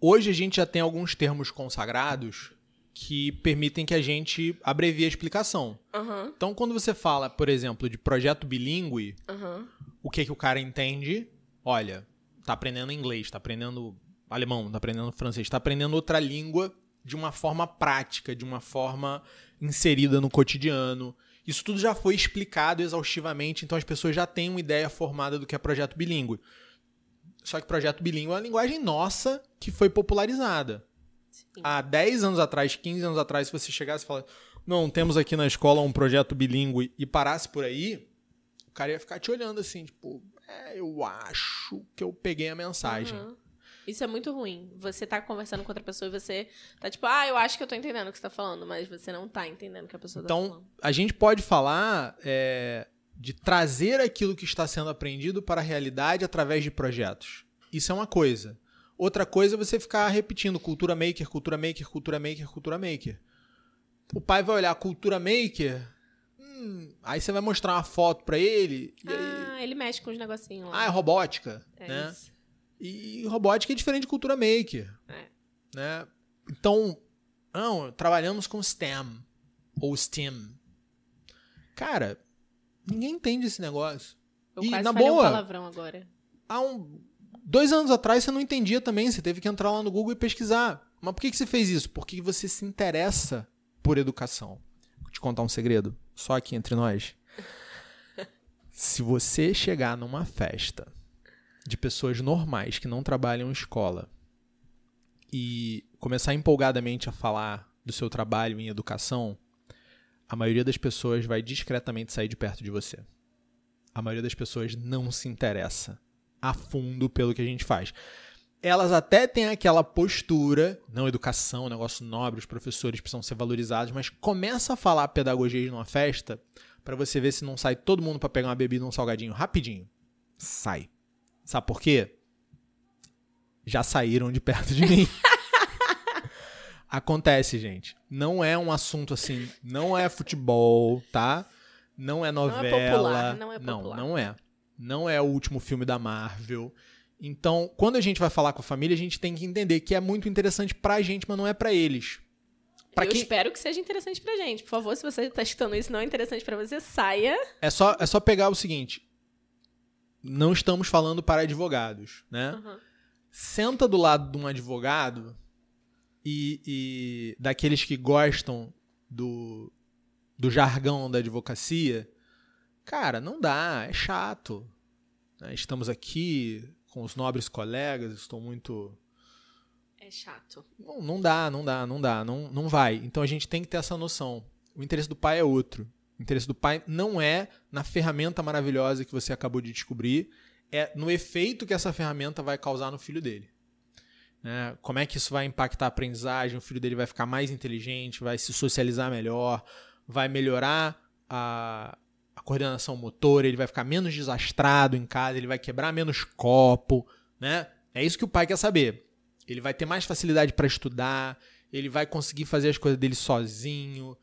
Hoje a gente já tem alguns termos consagrados que permitem que a gente abrevie a explicação. Uhum. Então, quando você fala, por exemplo, de projeto bilíngue, uhum. o que, que o cara entende? Olha, tá aprendendo inglês, tá aprendendo alemão, tá aprendendo francês, tá aprendendo outra língua de uma forma prática, de uma forma inserida no cotidiano. Isso tudo já foi explicado exaustivamente, então as pessoas já têm uma ideia formada do que é projeto bilíngue. Só que projeto bilíngue é uma linguagem nossa que foi popularizada. Sim. Há 10 anos atrás, 15 anos atrás, se você chegasse e falasse, não, temos aqui na escola um projeto bilíngue e parasse por aí, o cara ia ficar te olhando assim, tipo, é, eu acho que eu peguei a mensagem. Uhum. Isso é muito ruim. Você tá conversando com outra pessoa e você tá tipo, ah, eu acho que eu tô entendendo o que você tá falando, mas você não tá entendendo o que a pessoa tá então, falando. Então, a gente pode falar é, de trazer aquilo que está sendo aprendido para a realidade através de projetos. Isso é uma coisa. Outra coisa é você ficar repetindo cultura maker, cultura maker, cultura maker, cultura maker. O pai vai olhar cultura maker, hum, aí você vai mostrar uma foto para ele. ah, aí... ele mexe com os negocinhos lá. Ah, é robótica, é né? Isso. E robótica é diferente de cultura maker. É. Né? Então, não, trabalhamos com STEM ou STEM. Cara, Ninguém entende esse negócio. Eu E, quase na falei boa- um palavrão agora. Há um, dois anos atrás você não entendia também, você teve que entrar lá no Google e pesquisar. Mas por que, que você fez isso? Porque você se interessa por educação. Vou te contar um segredo, só aqui entre nós. Se você chegar numa festa de pessoas normais que não trabalham em escola e começar empolgadamente a falar do seu trabalho em educação, a maioria das pessoas vai discretamente sair de perto de você. A maioria das pessoas não se interessa a fundo pelo que a gente faz. Elas até têm aquela postura, não educação, negócio nobre, os professores precisam ser valorizados, mas começa a falar pedagogia numa festa pra você ver se não sai todo mundo pra pegar uma bebida um salgadinho rapidinho. Sai. Sabe por quê? Já saíram de perto de mim. Acontece, gente. Não é um assunto assim, não é futebol, tá? Não é novela. popular, não é Não, popular. não é. Não é o último filme da Marvel. Então, quando a gente vai falar com a família, a gente tem que entender que é muito interessante pra gente, mas não é pra eles. Pra eu quem espero que seja interessante pra gente. Por favor, se você tá escutando isso e não é interessante pra você, saia. é só é só pegar o seguinte. Não estamos falando para advogados, né? Uhum. senta do lado de um advogado e, e daqueles que gostam do, do jargão da advocacia, cara, não dá, é chato. né? Estamos aqui com os nobres colegas, estou muito. É chato. Não, não dá, não dá, não dá, não, não vai. Então a gente tem que ter essa noção. O interesse do pai é outro. O interesse do pai não é na ferramenta maravilhosa que você acabou de descobrir, é no efeito que essa ferramenta vai causar no filho dele. Né? Como é que isso vai impactar a aprendizagem? O filho dele vai ficar mais inteligente, vai se socializar melhor, vai melhorar a, a coordenação motora, ele vai ficar menos desastrado em casa, ele vai quebrar menos copo, né? É isso que o pai quer saber. Ele vai ter mais facilidade para estudar, ele vai conseguir fazer as coisas dele sozinho,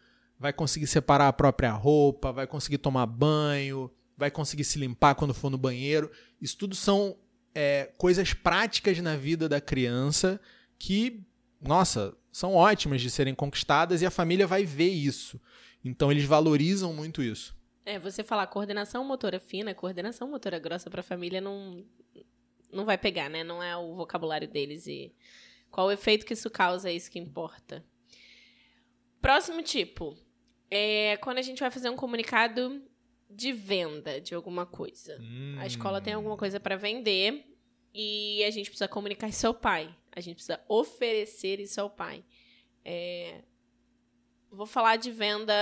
vai conseguir separar a própria roupa, vai conseguir tomar banho, vai conseguir se limpar quando for no banheiro. Isso tudo são é, coisas práticas na vida da criança que, nossa, são ótimas de serem conquistadas e a família vai ver isso. Então eles valorizam muito isso. É, você falar coordenação motora fina, coordenação motora grossa pra família não não vai pegar, né? Não é o vocabulário deles e qual o efeito que isso causa é isso que importa. Próximo tipo é quando a gente vai fazer um comunicado de venda de alguma coisa. A escola tem alguma coisa para vender e a gente precisa comunicar isso ao pai. A gente precisa oferecer isso ao pai. É, Vou falar de venda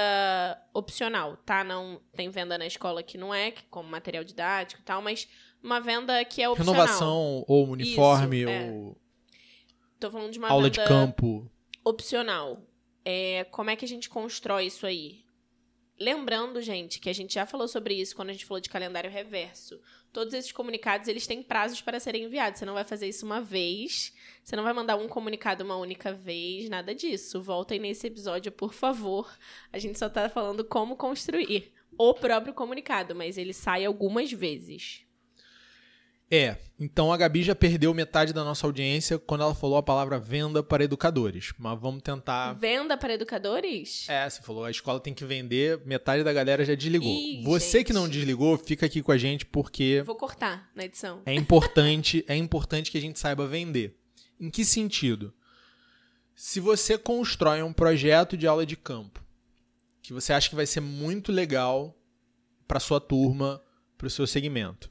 opcional, tá? Não tem venda na escola que não é, que como material didático e tal, mas uma venda que é opcional. Renovação ou uniforme Isso, é. ou Tô falando de uma aula de campo. opcional. É, como é que a gente constrói isso aí? Lembrando, gente, que a gente já falou sobre isso quando a gente falou de calendário reverso. Todos esses comunicados, eles têm prazos para serem enviados. Você não vai fazer isso uma vez. Você não vai mandar um comunicado uma única vez, nada disso. Voltem nesse episódio, por favor. A gente só tá falando como construir o próprio comunicado, mas ele sai algumas vezes. É, então a Gabi já perdeu metade da nossa audiência quando ela falou a palavra venda para educadores. Mas vamos tentar. Venda para educadores? É, você falou, a escola tem que vender, metade da galera já desligou. Ih, você gente. que não desligou, fica aqui com a gente porque Vou cortar na edição. é importante, é importante que a gente saiba vender. Em que sentido? Se você constrói um projeto de aula de campo que você acha que vai ser muito legal para sua turma, para o seu segmento,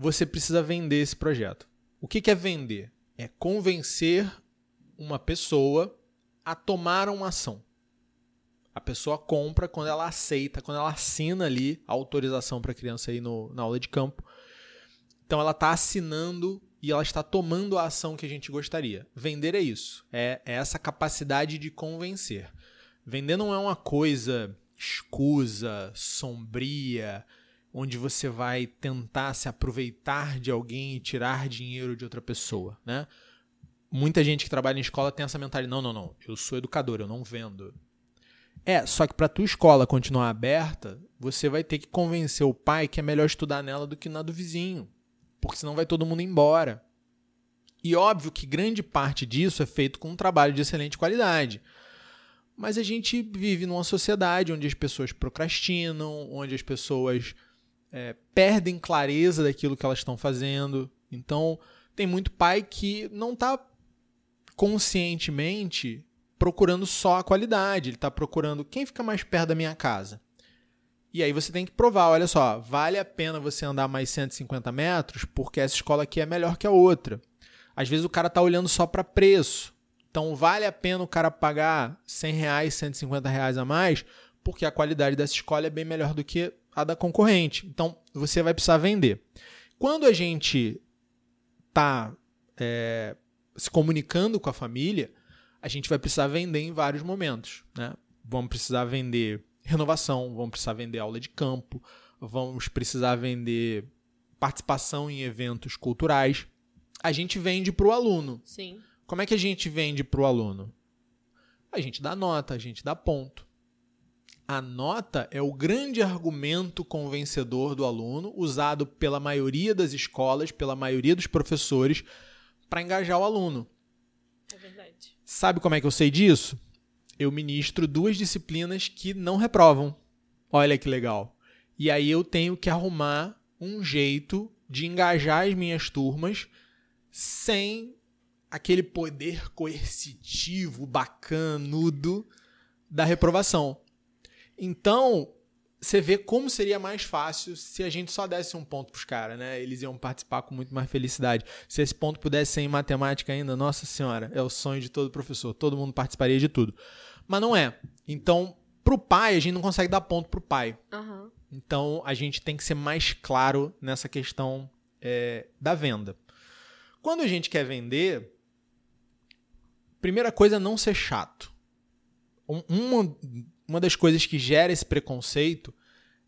você precisa vender esse projeto. O que é vender? É convencer uma pessoa a tomar uma ação. A pessoa compra quando ela aceita, quando ela assina ali a autorização para a criança ir no, na aula de campo. Então ela está assinando e ela está tomando a ação que a gente gostaria. Vender é isso. É, é essa capacidade de convencer. Vender não é uma coisa escusa, sombria, onde você vai tentar se aproveitar de alguém e tirar dinheiro de outra pessoa, né? Muita gente que trabalha em escola tem essa mentalidade, não, não, não, eu sou educador, eu não vendo. É, só que para tua escola continuar aberta, você vai ter que convencer o pai que é melhor estudar nela do que na do vizinho, porque senão vai todo mundo embora. E óbvio que grande parte disso é feito com um trabalho de excelente qualidade. Mas a gente vive numa sociedade onde as pessoas procrastinam, onde as pessoas é, perdem clareza daquilo que elas estão fazendo. Então, tem muito pai que não está conscientemente procurando só a qualidade, ele está procurando quem fica mais perto da minha casa. E aí você tem que provar, olha só, vale a pena você andar mais 150 metros porque essa escola aqui é melhor que a outra. Às vezes o cara está olhando só para preço. Então vale a pena o cara pagar 100 reais, 150 reais a mais porque a qualidade dessa escola é bem melhor do que a da concorrente. Então você vai precisar vender. Quando a gente está é, se comunicando com a família, a gente vai precisar vender em vários momentos. Né? Vamos precisar vender renovação, vamos precisar vender aula de campo, vamos precisar vender participação em eventos culturais. A gente vende para o aluno. Sim. Como é que a gente vende para o aluno? A gente dá nota, a gente dá ponto. A nota é o grande argumento convencedor do aluno, usado pela maioria das escolas, pela maioria dos professores, para engajar o aluno. É verdade. Sabe como é que eu sei disso? Eu ministro duas disciplinas que não reprovam. Olha que legal. E aí eu tenho que arrumar um jeito de engajar as minhas turmas sem aquele poder coercitivo, bacanudo da reprovação. Então, você vê como seria mais fácil se a gente só desse um ponto pros caras, né? Eles iam participar com muito mais felicidade. Se esse ponto pudesse ser em matemática ainda, nossa senhora, é o sonho de todo professor. Todo mundo participaria de tudo. Mas não é. Então, pro pai, a gente não consegue dar ponto pro pai. Uhum. Então, a gente tem que ser mais claro nessa questão é, da venda. Quando a gente quer vender, primeira coisa é não ser chato. Uma, uma das coisas que gera esse preconceito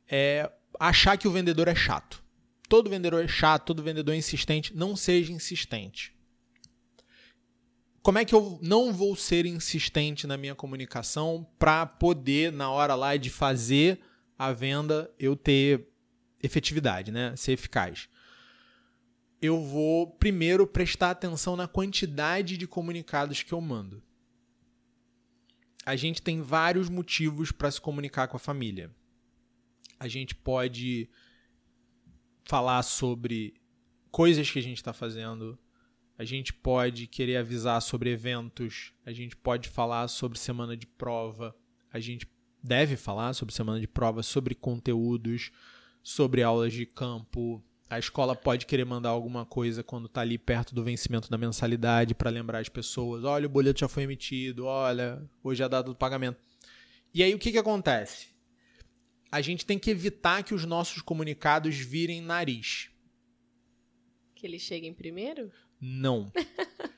é achar que o vendedor é chato. Todo vendedor é chato, todo vendedor é insistente. Não seja insistente. Como é que eu não vou ser insistente na minha comunicação para poder, na hora lá de fazer a venda, eu ter efetividade, né? ser eficaz? Eu vou primeiro prestar atenção na quantidade de comunicados que eu mando a gente tem vários motivos para se comunicar com a família. A gente pode falar sobre coisas que a gente está fazendo, a gente pode querer avisar sobre eventos, a gente pode falar sobre semana de prova, a gente deve falar sobre semana de prova, sobre conteúdos, sobre aulas de campo, a escola pode querer mandar alguma coisa quando está ali perto do vencimento da mensalidade para lembrar as pessoas: olha, o boleto já foi emitido, olha, hoje é a data do pagamento. E aí o que, que acontece? A gente tem que evitar que os nossos comunicados virem nariz. Que eles cheguem primeiro? Não.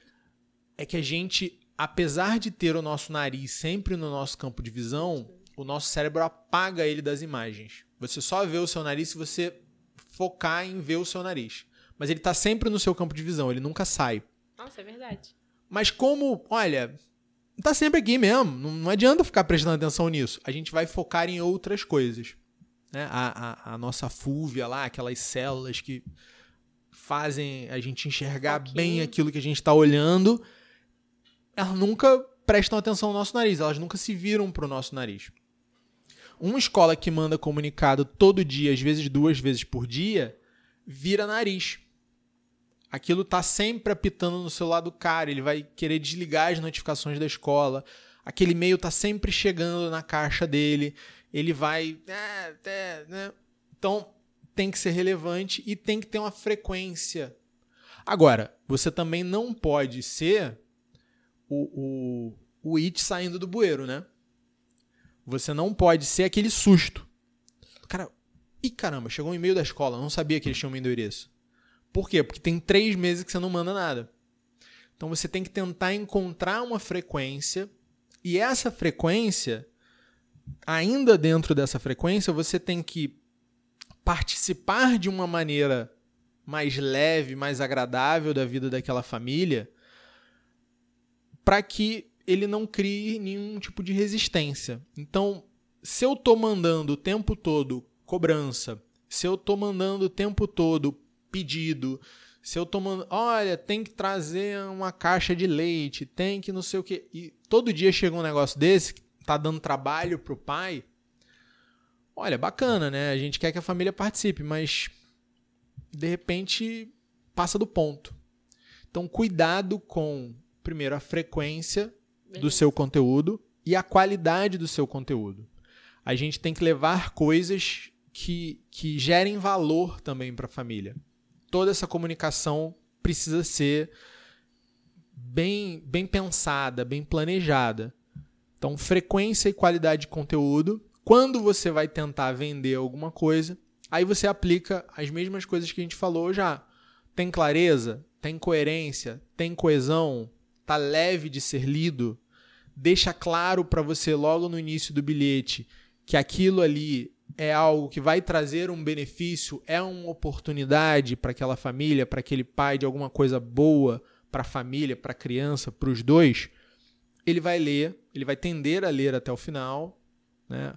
é que a gente, apesar de ter o nosso nariz sempre no nosso campo de visão, o nosso cérebro apaga ele das imagens. Você só vê o seu nariz se você focar em ver o seu nariz. Mas ele tá sempre no seu campo de visão, ele nunca sai. Nossa, é verdade. Mas como, olha, tá sempre aqui mesmo, não, não adianta ficar prestando atenção nisso. A gente vai focar em outras coisas. Né? A, a, a nossa fúvia lá, aquelas células que fazem a gente enxergar bem aquilo que a gente está olhando, elas nunca prestam atenção no nosso nariz, elas nunca se viram para o nosso nariz. Uma escola que manda comunicado todo dia, às vezes duas vezes por dia, vira nariz. Aquilo tá sempre apitando no celular do cara, ele vai querer desligar as notificações da escola. Aquele e-mail tá sempre chegando na caixa dele, ele vai. É, é, né? Então, tem que ser relevante e tem que ter uma frequência. Agora, você também não pode ser o, o, o it saindo do bueiro, né? Você não pode ser aquele susto. Cara, e caramba, chegou um e-mail da escola, não sabia que eles tinham um endereço. Por quê? Porque tem três meses que você não manda nada. Então você tem que tentar encontrar uma frequência e essa frequência, ainda dentro dessa frequência, você tem que participar de uma maneira mais leve, mais agradável da vida daquela família, para que ele não crie nenhum tipo de resistência. Então, se eu estou mandando o tempo todo cobrança, se eu estou mandando o tempo todo pedido, se eu estou mandando, olha, tem que trazer uma caixa de leite, tem que não sei o quê, e todo dia chega um negócio desse, tá dando trabalho pro pai, olha, bacana, né? A gente quer que a família participe, mas de repente passa do ponto. Então, cuidado com, primeiro, a frequência do seu conteúdo e a qualidade do seu conteúdo. A gente tem que levar coisas que, que gerem valor também para a família. Toda essa comunicação precisa ser bem, bem pensada, bem planejada. Então, frequência e qualidade de conteúdo. Quando você vai tentar vender alguma coisa, aí você aplica as mesmas coisas que a gente falou já. Tem clareza? Tem coerência? Tem coesão? Tá leve de ser lido? Deixa claro para você logo no início do bilhete que aquilo ali é algo que vai trazer um benefício, é uma oportunidade para aquela família, para aquele pai de alguma coisa boa para a família, para a criança, para os dois, ele vai ler, ele vai tender a ler até o final, né?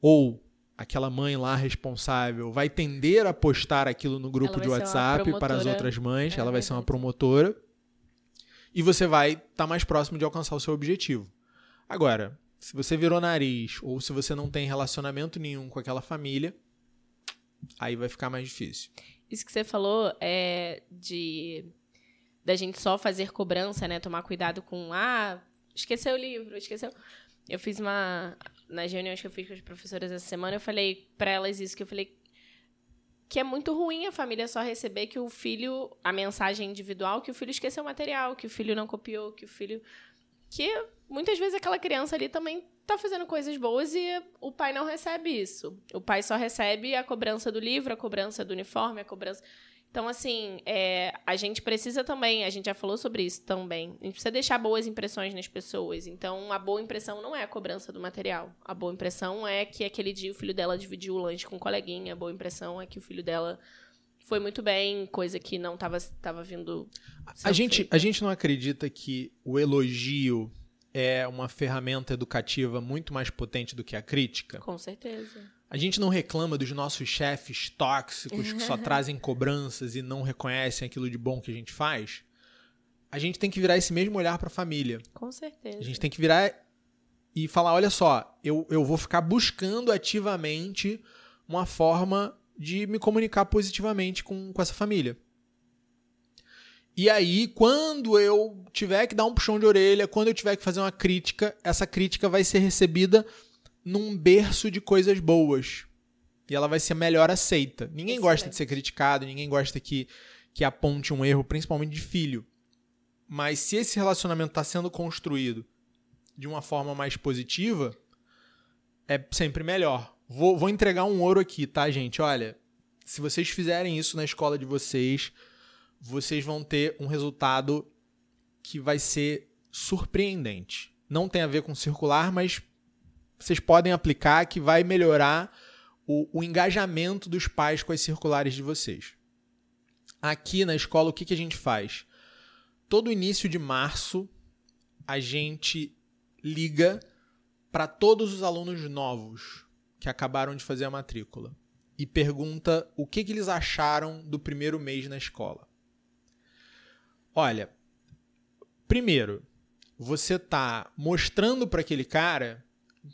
Ou aquela mãe lá responsável vai tender a postar aquilo no grupo de WhatsApp para as outras mães, é ela vai ser uma promotora. E você vai estar tá mais próximo de alcançar o seu objetivo. Agora, se você virou nariz ou se você não tem relacionamento nenhum com aquela família, aí vai ficar mais difícil. Isso que você falou é de da gente só fazer cobrança, né? Tomar cuidado com ah, esqueceu o livro, esqueceu. Eu fiz uma nas reuniões que eu fiz com as professoras essa semana, eu falei para elas isso que eu falei que é muito ruim a família só receber que o filho a mensagem individual que o filho esqueceu o material, que o filho não copiou, que o filho que muitas vezes aquela criança ali também tá fazendo coisas boas e o pai não recebe isso. O pai só recebe a cobrança do livro, a cobrança do uniforme, a cobrança. Então, assim, é, a gente precisa também, a gente já falou sobre isso também, a gente precisa deixar boas impressões nas pessoas. Então, a boa impressão não é a cobrança do material. A boa impressão é que aquele dia o filho dela dividiu o lanche com um coleguinha. A boa impressão é que o filho dela foi muito bem, coisa que não estava tava vindo. A gente, a gente não acredita que o elogio é uma ferramenta educativa muito mais potente do que a crítica? Com certeza. A gente não reclama dos nossos chefes tóxicos que só trazem cobranças e não reconhecem aquilo de bom que a gente faz? A gente tem que virar esse mesmo olhar para a família. Com certeza. A gente tem que virar e falar: olha só, eu, eu vou ficar buscando ativamente uma forma de me comunicar positivamente com, com essa família. E aí, quando eu tiver que dar um puxão de orelha, quando eu tiver que fazer uma crítica, essa crítica vai ser recebida num berço de coisas boas. E ela vai ser melhor aceita. Ninguém Excelente. gosta de ser criticado, ninguém gosta que, que aponte um erro, principalmente de filho. Mas se esse relacionamento está sendo construído de uma forma mais positiva, é sempre melhor. Vou, vou entregar um ouro aqui, tá, gente? Olha, se vocês fizerem isso na escola de vocês, vocês vão ter um resultado que vai ser surpreendente. Não tem a ver com circular, mas vocês podem aplicar que vai melhorar o, o engajamento dos pais com as circulares de vocês. Aqui na escola, o que, que a gente faz? Todo início de março, a gente liga para todos os alunos novos que acabaram de fazer a matrícula e pergunta o que, que eles acharam do primeiro mês na escola. Olha, primeiro, você tá mostrando para aquele cara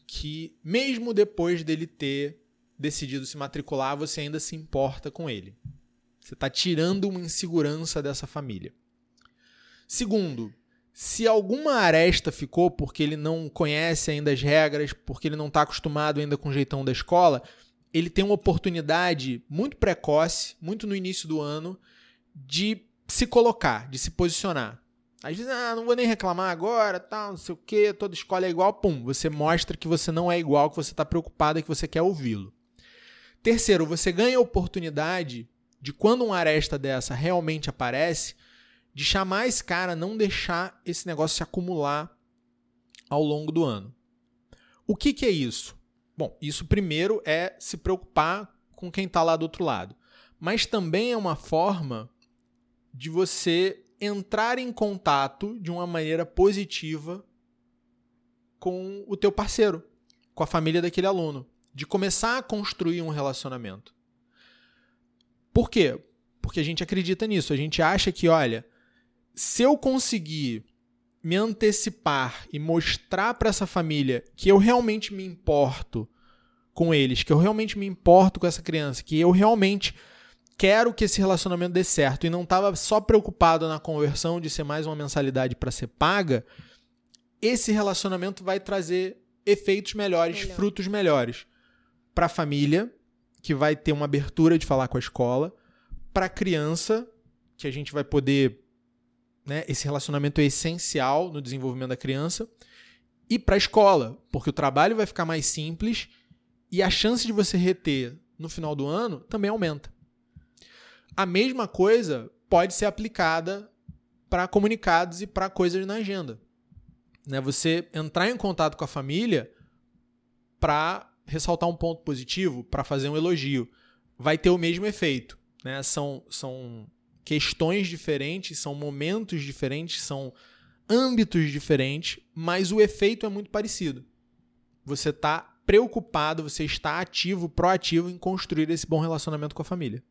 que mesmo depois dele ter decidido se matricular, você ainda se importa com ele. Você está tirando uma insegurança dessa família. Segundo, se alguma aresta ficou porque ele não conhece ainda as regras, porque ele não está acostumado ainda com o jeitão da escola, ele tem uma oportunidade muito precoce, muito no início do ano, de se colocar, de se posicionar. Às vezes, ah, não vou nem reclamar agora, tal, não sei o quê, toda escola é igual, pum, você mostra que você não é igual, que você está preocupado e que você quer ouvi-lo. Terceiro, você ganha a oportunidade de quando uma aresta dessa realmente aparece, de chamar esse cara, não deixar esse negócio se acumular ao longo do ano. O que, que é isso? Bom, isso primeiro é se preocupar com quem está lá do outro lado. Mas também é uma forma de você entrar em contato de uma maneira positiva com o teu parceiro, com a família daquele aluno, de começar a construir um relacionamento. Por quê? Porque a gente acredita nisso, a gente acha que, olha, se eu conseguir me antecipar e mostrar para essa família que eu realmente me importo com eles, que eu realmente me importo com essa criança, que eu realmente quero que esse relacionamento dê certo e não estava só preocupado na conversão de ser mais uma mensalidade para ser paga, esse relacionamento vai trazer efeitos melhores, Melhor. frutos melhores para a família, que vai ter uma abertura de falar com a escola, para a criança, que a gente vai poder. Né, esse relacionamento é essencial no desenvolvimento da criança, e para a escola, porque o trabalho vai ficar mais simples e a chance de você reter no final do ano também aumenta. A mesma coisa pode ser aplicada para comunicados e para coisas na agenda. Né? Você entrar em contato com a família para ressaltar um ponto positivo, para fazer um elogio, vai ter o mesmo efeito. Né? São, são questões diferentes, são momentos diferentes, são âmbitos diferentes, mas o efeito é muito parecido. Você está preocupado, você está ativo, proativo em construir esse bom relacionamento com a família.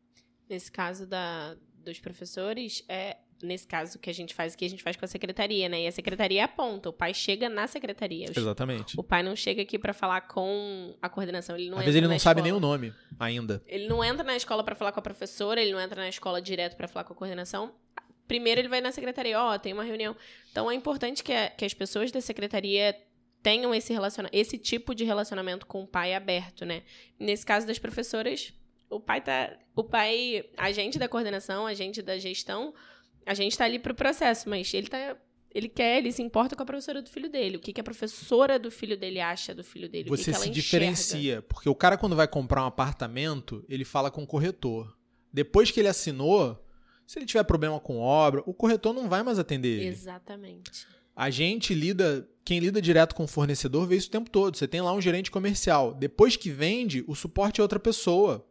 Nesse caso da, dos professores, é nesse caso que a gente faz aqui, a gente faz com a secretaria, né? E a secretaria aponta, o pai chega na secretaria. Exatamente. O pai não chega aqui para falar com a coordenação, ele não Às vezes ele não sabe nem o nome ainda. Ele não entra na escola para falar com a professora, ele não entra na escola direto para falar com a coordenação. Primeiro ele vai na secretaria, ó, oh, tem uma reunião. Então é importante que, a, que as pessoas da secretaria tenham esse, relaciona esse tipo de relacionamento com o pai aberto, né? Nesse caso das professoras, o pai tá. O pai, agente da coordenação, agente da gestão, a gente tá ali pro processo, mas ele tá. Ele quer, ele se importa com a professora do filho dele. O que, que a professora do filho dele acha do filho dele? Você que que se diferencia. Porque o cara, quando vai comprar um apartamento, ele fala com o corretor. Depois que ele assinou, se ele tiver problema com obra, o corretor não vai mais atender ele. Exatamente. A gente lida, quem lida direto com o fornecedor vê isso o tempo todo. Você tem lá um gerente comercial. Depois que vende, o suporte é outra pessoa.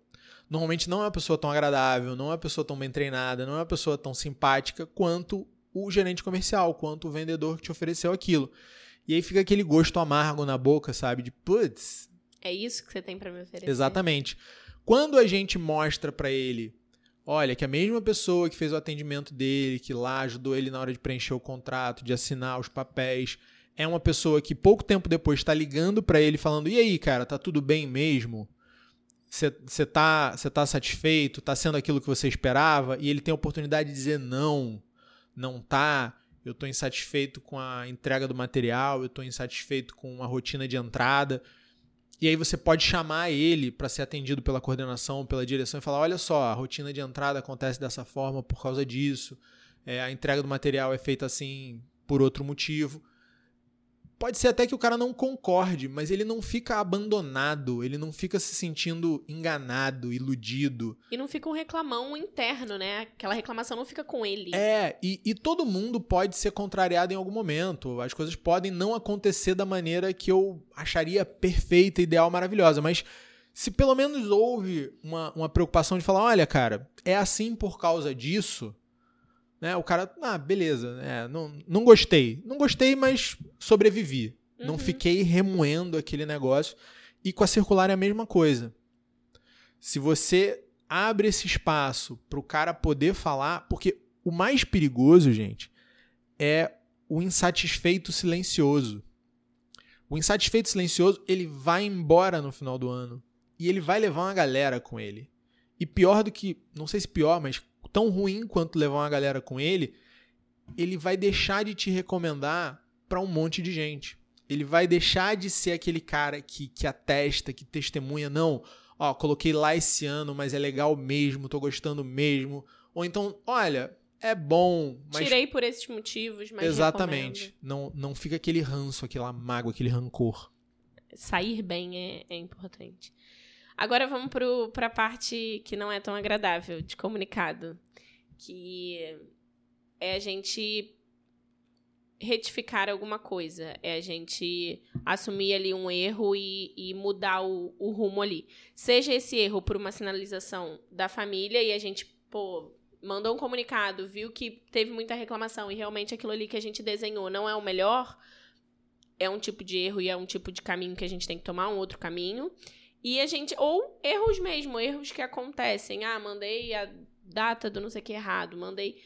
Normalmente não é uma pessoa tão agradável, não é uma pessoa tão bem treinada, não é uma pessoa tão simpática quanto o gerente comercial, quanto o vendedor que te ofereceu aquilo. E aí fica aquele gosto amargo na boca, sabe? De putz. É isso que você tem para me oferecer. Exatamente. Quando a gente mostra para ele Olha, que a mesma pessoa que fez o atendimento dele, que lá ajudou ele na hora de preencher o contrato, de assinar os papéis, é uma pessoa que pouco tempo depois está ligando para ele falando: "E aí, cara, tá tudo bem mesmo? Você tá, tá satisfeito? Tá sendo aquilo que você esperava?" E ele tem a oportunidade de dizer não, não tá. Eu estou insatisfeito com a entrega do material, eu estou insatisfeito com a rotina de entrada. E aí você pode chamar ele para ser atendido pela coordenação, pela direção e falar: olha só, a rotina de entrada acontece dessa forma por causa disso, é, a entrega do material é feita assim por outro motivo. Pode ser até que o cara não concorde, mas ele não fica abandonado, ele não fica se sentindo enganado, iludido. E não fica um reclamão interno, né? Aquela reclamação não fica com ele. É, e, e todo mundo pode ser contrariado em algum momento. As coisas podem não acontecer da maneira que eu acharia perfeita, ideal, maravilhosa, mas se pelo menos houve uma, uma preocupação de falar: olha, cara, é assim por causa disso né? O cara, ah, beleza, é, não, não gostei. Não gostei, mas sobrevivi. Uhum. Não fiquei remoendo aquele negócio. E com a circular é a mesma coisa. Se você abre esse espaço para o cara poder falar, porque o mais perigoso, gente, é o insatisfeito silencioso. O insatisfeito silencioso, ele vai embora no final do ano e ele vai levar uma galera com ele. E pior do que, não sei se pior, mas tão ruim quanto levar uma galera com ele, ele vai deixar de te recomendar para um monte de gente. Ele vai deixar de ser aquele cara que, que atesta, que testemunha, não, ó, coloquei lá esse ano, mas é legal mesmo, tô gostando mesmo. Ou então, olha, é bom, mas... Tirei por esses motivos, mas Exatamente. Não, não fica aquele ranço, aquela mágoa, aquele rancor. Sair bem é, é importante. Agora vamos para a parte que não é tão agradável de comunicado, que é a gente retificar alguma coisa, é a gente assumir ali um erro e, e mudar o, o, rumo ali. Seja esse erro por uma sinalização da família e a gente, pô, mandou um comunicado, viu que teve muita reclamação e realmente aquilo ali que a gente desenhou não é o melhor, é um tipo de erro e é um tipo de caminho que a gente tem que tomar, um outro caminho. E a gente. Ou erros mesmo, erros que acontecem. Ah, mandei a data do não sei o que errado, mandei.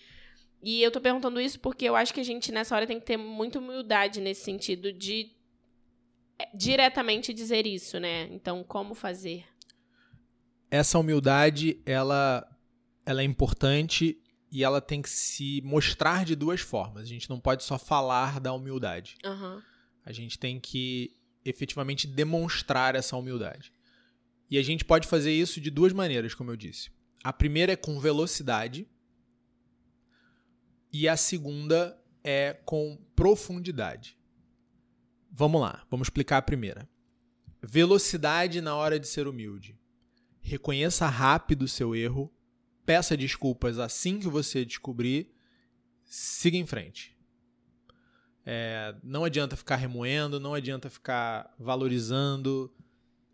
E eu tô perguntando isso porque eu acho que a gente nessa hora tem que ter muita humildade nesse sentido de é, diretamente dizer isso, né? Então, como fazer? Essa humildade, ela, ela é importante e ela tem que se mostrar de duas formas. A gente não pode só falar da humildade. Uhum. A gente tem que efetivamente demonstrar essa humildade. E a gente pode fazer isso de duas maneiras, como eu disse. A primeira é com velocidade e a segunda é com profundidade. Vamos lá, vamos explicar a primeira. Velocidade na hora de ser humilde. Reconheça rápido o seu erro, peça desculpas assim que você descobrir, siga em frente. É, não adianta ficar remoendo, não adianta ficar valorizando.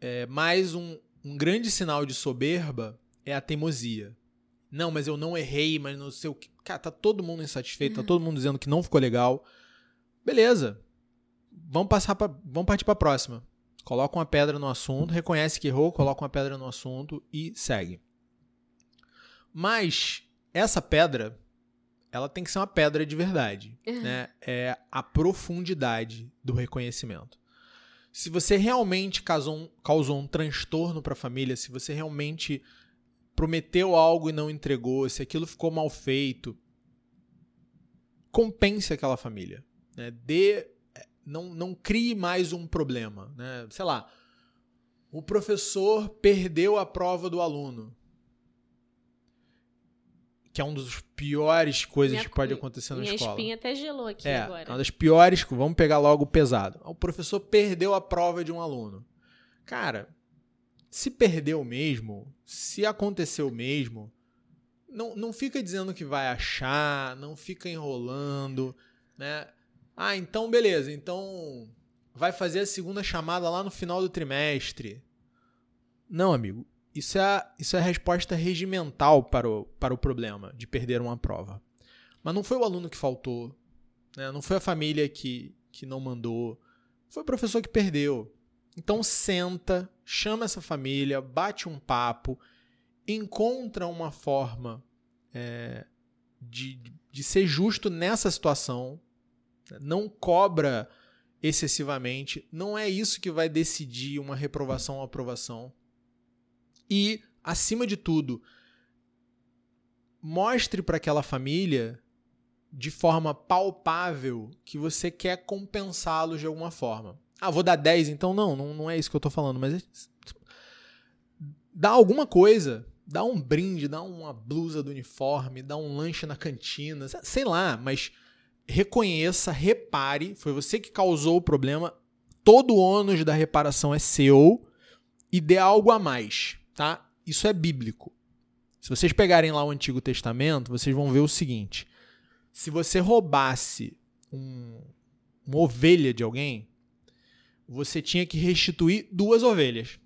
É, mais um, um grande sinal de soberba é a teimosia. Não, mas eu não errei, mas não sei o que. Cara, tá todo mundo insatisfeito, tá uhum. todo mundo dizendo que não ficou legal. Beleza. Vamos passar pra, vamos partir para a próxima. Coloca uma pedra no assunto, reconhece que errou, coloca uma pedra no assunto e segue. Mas essa pedra, ela tem que ser uma pedra de verdade, uhum. né? É a profundidade do reconhecimento. Se você realmente causou um, causou um transtorno para a família, se você realmente prometeu algo e não entregou, se aquilo ficou mal feito, compense aquela família. Né? Dê, não, não crie mais um problema. Né? Sei lá, o professor perdeu a prova do aluno. Que é uma das piores coisas minha, que pode acontecer na minha escola. Minha espinha até gelou aqui é, agora. É uma das piores. Vamos pegar logo o pesado. O professor perdeu a prova de um aluno. Cara, se perdeu mesmo, se aconteceu mesmo, não, não fica dizendo que vai achar, não fica enrolando, né? Ah, então beleza, então vai fazer a segunda chamada lá no final do trimestre. Não, amigo, isso é, isso é a resposta regimental para o, para o problema de perder uma prova. Mas não foi o aluno que faltou, né? não foi a família que, que não mandou, foi o professor que perdeu. Então senta, chama essa família, bate um papo, encontra uma forma é, de, de ser justo nessa situação, não cobra excessivamente, não é isso que vai decidir uma reprovação ou aprovação. E, acima de tudo, mostre para aquela família de forma palpável que você quer compensá-los de alguma forma. Ah, vou dar 10, então? Não, não, não é isso que eu tô falando, mas é, dá alguma coisa, dá um brinde, dá uma blusa do uniforme, dá um lanche na cantina, sei lá, mas reconheça, repare, foi você que causou o problema, todo o ônus da reparação é seu e dê algo a mais, tá? Isso é bíblico. Se vocês pegarem lá o Antigo Testamento, vocês vão ver o seguinte: se você roubasse um, uma ovelha de alguém, você tinha que restituir duas ovelhas.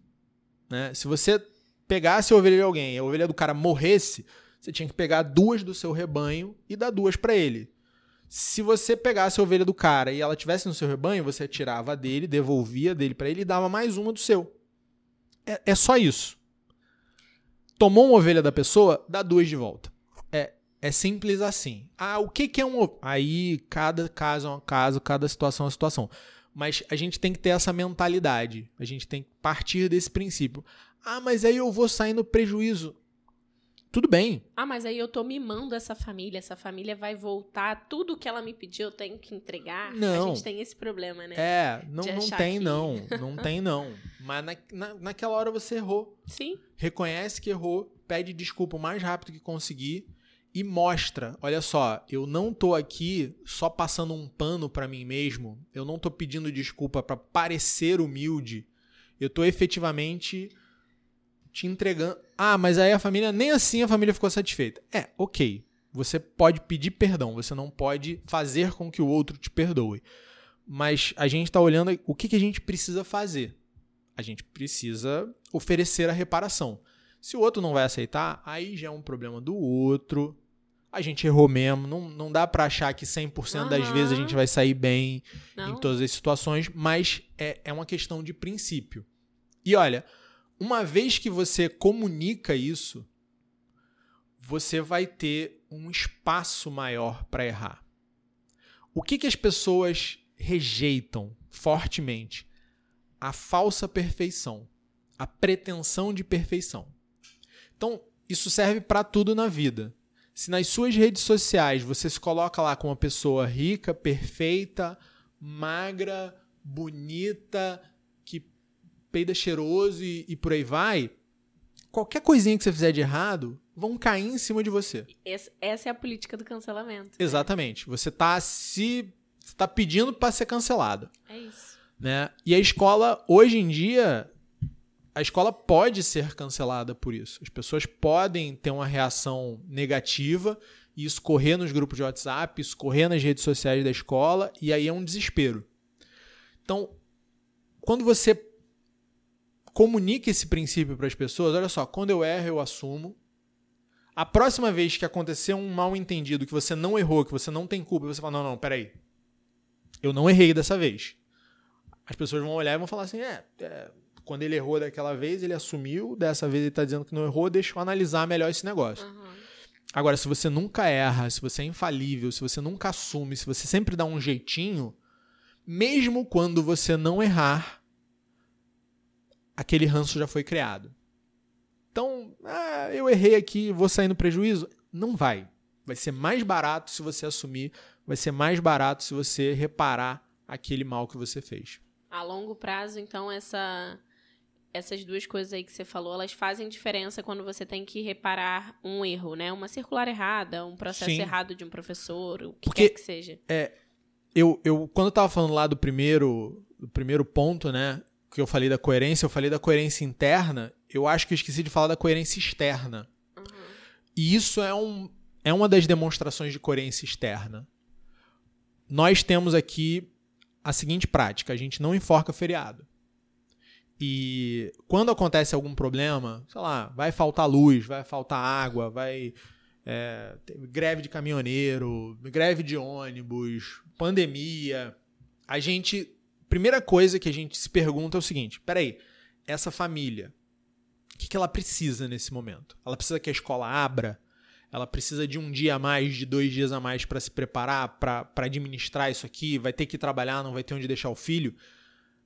Né? Se você pegasse a ovelha de alguém e a ovelha do cara morresse, você tinha que pegar duas do seu rebanho e dar duas para ele. Se você pegasse a ovelha do cara e ela tivesse no seu rebanho, você tirava dele, devolvia dele para ele e dava mais uma do seu. É, é, só isso. Tomou uma ovelha da pessoa, dá duas de volta. É, é simples assim. Ah, o que, que é um. Aí, cada caso é um caso, cada situação é uma situação. Mas a gente tem que ter essa mentalidade. A gente tem que partir desse princípio. Ah, mas aí eu vou sair no prejuízo. Tudo bem. Ah, mas aí eu tô mimando essa família. Essa família vai voltar. Tudo que ela me pediu eu tenho que entregar. Não. A gente tem esse problema, né? É, não, não tem, que... não. Não tem, não. Mas na, na, naquela hora você errou. Sim. Reconhece que errou, pede desculpa o mais rápido que conseguir e mostra, olha só, eu não tô aqui só passando um pano para mim mesmo, eu não tô pedindo desculpa para parecer humilde, eu tô efetivamente te entregando. Ah, mas aí a família, nem assim a família ficou satisfeita. É, ok. Você pode pedir perdão, você não pode fazer com que o outro te perdoe. Mas a gente está olhando o que, que a gente precisa fazer. A gente precisa oferecer a reparação. Se o outro não vai aceitar, aí já é um problema do outro, a gente errou mesmo. Não, não dá para achar que 100% uhum. das vezes a gente vai sair bem não. em todas as situações, mas é, é uma questão de princípio. E olha, uma vez que você comunica isso, você vai ter um espaço maior para errar. O que, que as pessoas rejeitam fortemente? A falsa perfeição, a pretensão de perfeição. Então, isso serve para tudo na vida. Se nas suas redes sociais você se coloca lá como uma pessoa rica, perfeita, magra, bonita, peida cheiroso e, e por aí vai, qualquer coisinha que você fizer de errado vão cair em cima de você. Essa, é a política do cancelamento. Né? Exatamente. Você tá se você tá pedindo para ser cancelado. É isso. Né? E a escola hoje em dia a escola pode ser cancelada por isso. As pessoas podem ter uma reação negativa e isso correr nos grupos de WhatsApp, isso correr nas redes sociais da escola, e aí é um desespero. Então, quando você comunica esse princípio para as pessoas, olha só, quando eu erro, eu assumo. A próxima vez que acontecer um mal entendido, que você não errou, que você não tem culpa, você fala: não, não, peraí. Eu não errei dessa vez. As pessoas vão olhar e vão falar assim: é, é quando ele errou daquela vez, ele assumiu, dessa vez ele está dizendo que não errou, deixa eu analisar melhor esse negócio. Uhum. Agora, se você nunca erra, se você é infalível, se você nunca assume, se você sempre dá um jeitinho, mesmo quando você não errar, aquele ranço já foi criado. Então, ah, eu errei aqui, vou sair no prejuízo? Não vai. Vai ser mais barato se você assumir, vai ser mais barato se você reparar aquele mal que você fez. A longo prazo, então, essa essas duas coisas aí que você falou, elas fazem diferença quando você tem que reparar um erro, né? Uma circular errada, um processo Sim. errado de um professor, o que Porque, quer que seja. É, eu, eu, quando eu tava falando lá do primeiro, do primeiro ponto, né? Que eu falei da coerência, eu falei da coerência interna, eu acho que eu esqueci de falar da coerência externa. Uhum. E isso é, um, é uma das demonstrações de coerência externa. Nós temos aqui a seguinte prática: a gente não enforca feriado. E quando acontece algum problema, sei lá, vai faltar luz, vai faltar água, vai. É, greve de caminhoneiro, greve de ônibus, pandemia. A gente. Primeira coisa que a gente se pergunta é o seguinte: peraí, essa família, o que, que ela precisa nesse momento? Ela precisa que a escola abra? Ela precisa de um dia a mais, de dois dias a mais para se preparar, para administrar isso aqui? Vai ter que trabalhar, não vai ter onde deixar o filho?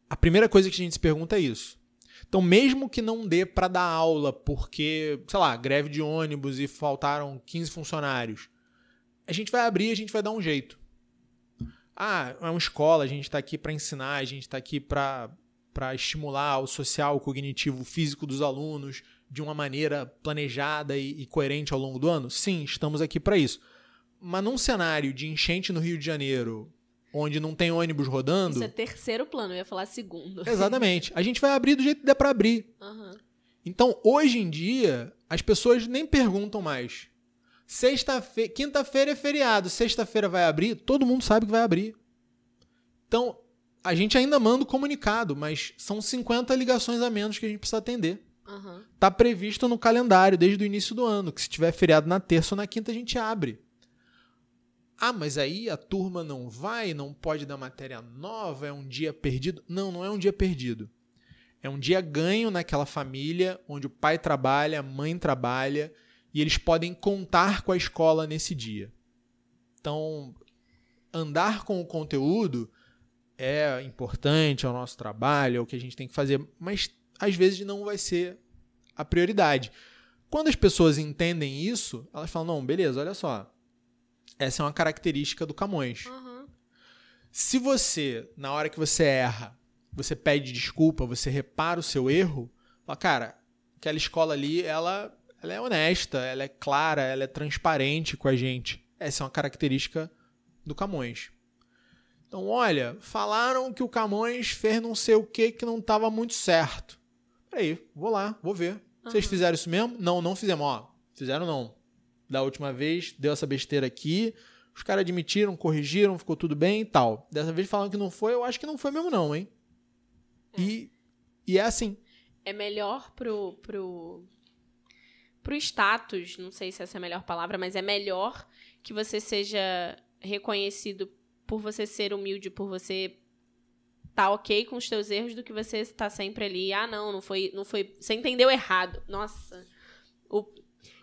A primeira coisa que a gente se pergunta é isso. Então, mesmo que não dê para dar aula porque, sei lá, greve de ônibus e faltaram 15 funcionários, a gente vai abrir, a gente vai dar um jeito. Ah, é uma escola, a gente está aqui para ensinar, a gente está aqui para estimular o social, o cognitivo, o físico dos alunos de uma maneira planejada e, e coerente ao longo do ano? Sim, estamos aqui para isso. Mas num cenário de enchente no Rio de Janeiro, onde não tem ônibus rodando. Isso é terceiro plano, eu ia falar segundo. Exatamente. A gente vai abrir do jeito que der para abrir. Uhum. Então, hoje em dia, as pessoas nem perguntam mais. Sexta-feira, quinta-feira é feriado, sexta-feira vai abrir, todo mundo sabe que vai abrir. Então, a gente ainda manda o comunicado, mas são 50 ligações a menos que a gente precisa atender. Uhum. Tá previsto no calendário desde o início do ano, que se tiver feriado na terça ou na quinta a gente abre. Ah, mas aí a turma não vai, não pode dar matéria nova, é um dia perdido. Não, não é um dia perdido. É um dia ganho naquela família onde o pai trabalha, a mãe trabalha e eles podem contar com a escola nesse dia. Então, andar com o conteúdo é importante, é o nosso trabalho, é o que a gente tem que fazer, mas às vezes não vai ser a prioridade. Quando as pessoas entendem isso, elas falam: não, beleza, olha só essa é uma característica do Camões. Uhum. Se você, na hora que você erra, você pede desculpa, você repara o seu erro, fala, cara, aquela escola ali, ela, ela é honesta, ela é clara, ela é transparente com a gente. Essa é uma característica do Camões. Então, olha, falaram que o Camões fez não sei o que que não estava muito certo. Peraí, vou lá, vou ver. Uhum. Vocês fizeram isso mesmo? Não, não fizemos. Ó, fizeram não da última vez, deu essa besteira aqui. Os caras admitiram, corrigiram, ficou tudo bem e tal. Dessa vez falando que não foi, eu acho que não foi mesmo não, hein? É. E, e é assim. É melhor pro, pro, pro status, não sei se essa é a melhor palavra, mas é melhor que você seja reconhecido por você ser humilde, por você tá ok com os teus erros, do que você estar sempre ali, ah, não, não foi, não foi, você entendeu errado. Nossa, o,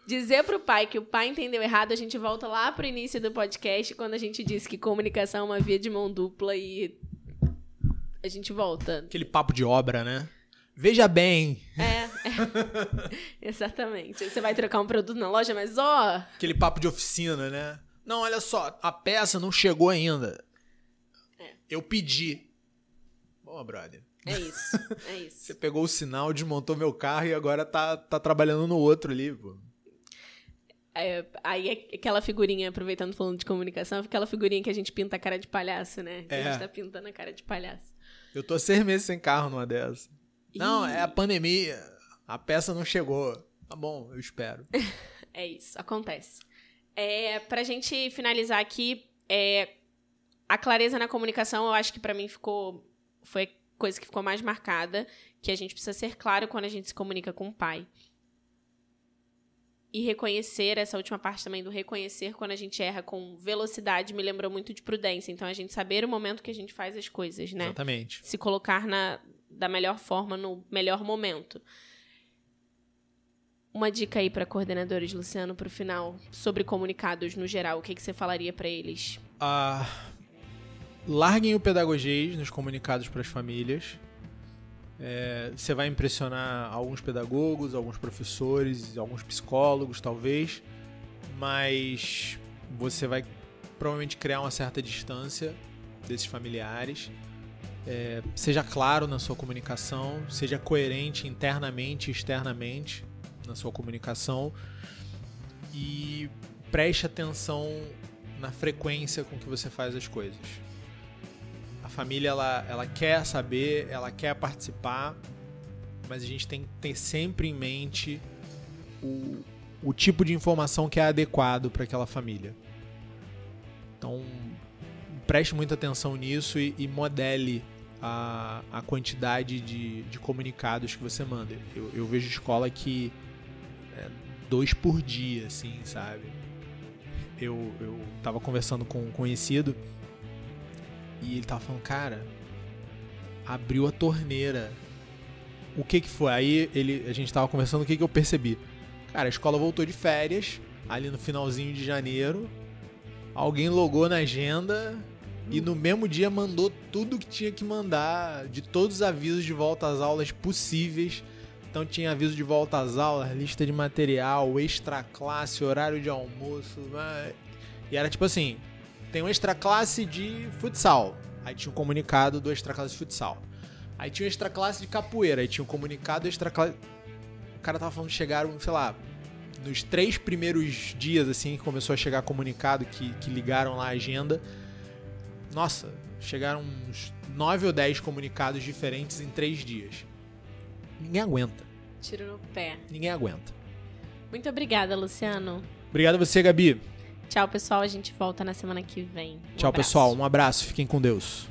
Dizer pro pai que o pai entendeu errado, a gente volta lá pro início do podcast, quando a gente disse que comunicação é uma via de mão dupla e a gente volta. Aquele papo de obra, né? Veja bem. É. exatamente. Você vai trocar um produto na loja, mas ó. Aquele papo de oficina, né? Não, olha só, a peça não chegou ainda. É. Eu pedi. Boa, brother. É isso, é isso. Você pegou o sinal, desmontou meu carro e agora tá, tá trabalhando no outro ali, pô. É, aí é aquela figurinha, aproveitando falando de comunicação, aquela figurinha que a gente pinta a cara de palhaço, né? Que É. A gente tá pintando a cara de palhaço. Eu tô seis meses sem carro numa dessa. Não, é a pandemia. A peça não chegou. Tá bom, eu espero. É isso, acontece. É, pra gente finalizar aqui, é, a clareza na comunicação, eu acho que pra mim ficou. Foi a coisa que ficou mais marcada, que a gente precisa ser claro quando a gente se comunica com o pai. E reconhecer, essa última parte também do reconhecer quando a gente erra com velocidade me lembrou muito de prudência. Então a gente saber o momento que a gente faz as coisas, né? Exatamente. se colocar na, da melhor forma, no melhor momento. Uma dica aí para coordenadores, Luciano, para o final, sobre comunicados no geral. O que, que você falaria para eles? Ah, larguem o pedagogês nos comunicados para as famílias. É, você vai impressionar alguns pedagogos, alguns professores, alguns psicólogos, talvez, mas você vai provavelmente criar uma certa distância desses familiares. É, seja claro na sua comunicação, seja coerente internamente e externamente na sua comunicação e preste atenção na frequência com que você faz as coisas. A família ela, ela quer saber, ela quer participar, mas a gente tem que ter sempre em mente o, o tipo de informação que é adequado para aquela família. Então, preste muita atenção nisso e, e modele a, a quantidade de, de comunicados que você manda. Eu, eu vejo escola que dois por dia, assim, sabe? Eu, eu tava conversando com um conhecido e ele tava falando, cara, abriu a torneira. O que que foi? Aí ele, a gente tava conversando, o que que eu percebi? Cara, a escola voltou de férias, ali no finalzinho de janeiro. Alguém logou na agenda e no mesmo dia mandou tudo que tinha que mandar, de todos os avisos de volta às aulas possíveis. Então tinha aviso de volta às aulas, lista de material, extra classe, horário de almoço. vai. E era tipo assim: tem um extra classe de futsal. Aí tinha um comunicado do extra classe de futsal. Aí tinha um extra classe de capoeira. Aí tinha um comunicado extra classe. O cara tava falando que chegaram, sei lá, nos três primeiros dias, assim, que começou a chegar comunicado que, que ligaram lá a agenda. Nossa, chegaram uns nove ou dez comunicados diferentes em três dias. Ninguém aguenta. Tiro no pé. Ninguém aguenta. Muito obrigada, Luciano. Obrigado a você, Gabi. Tchau, pessoal. A gente volta na semana que vem. Um Tchau, abraço. pessoal. Um abraço. Fiquem com Deus.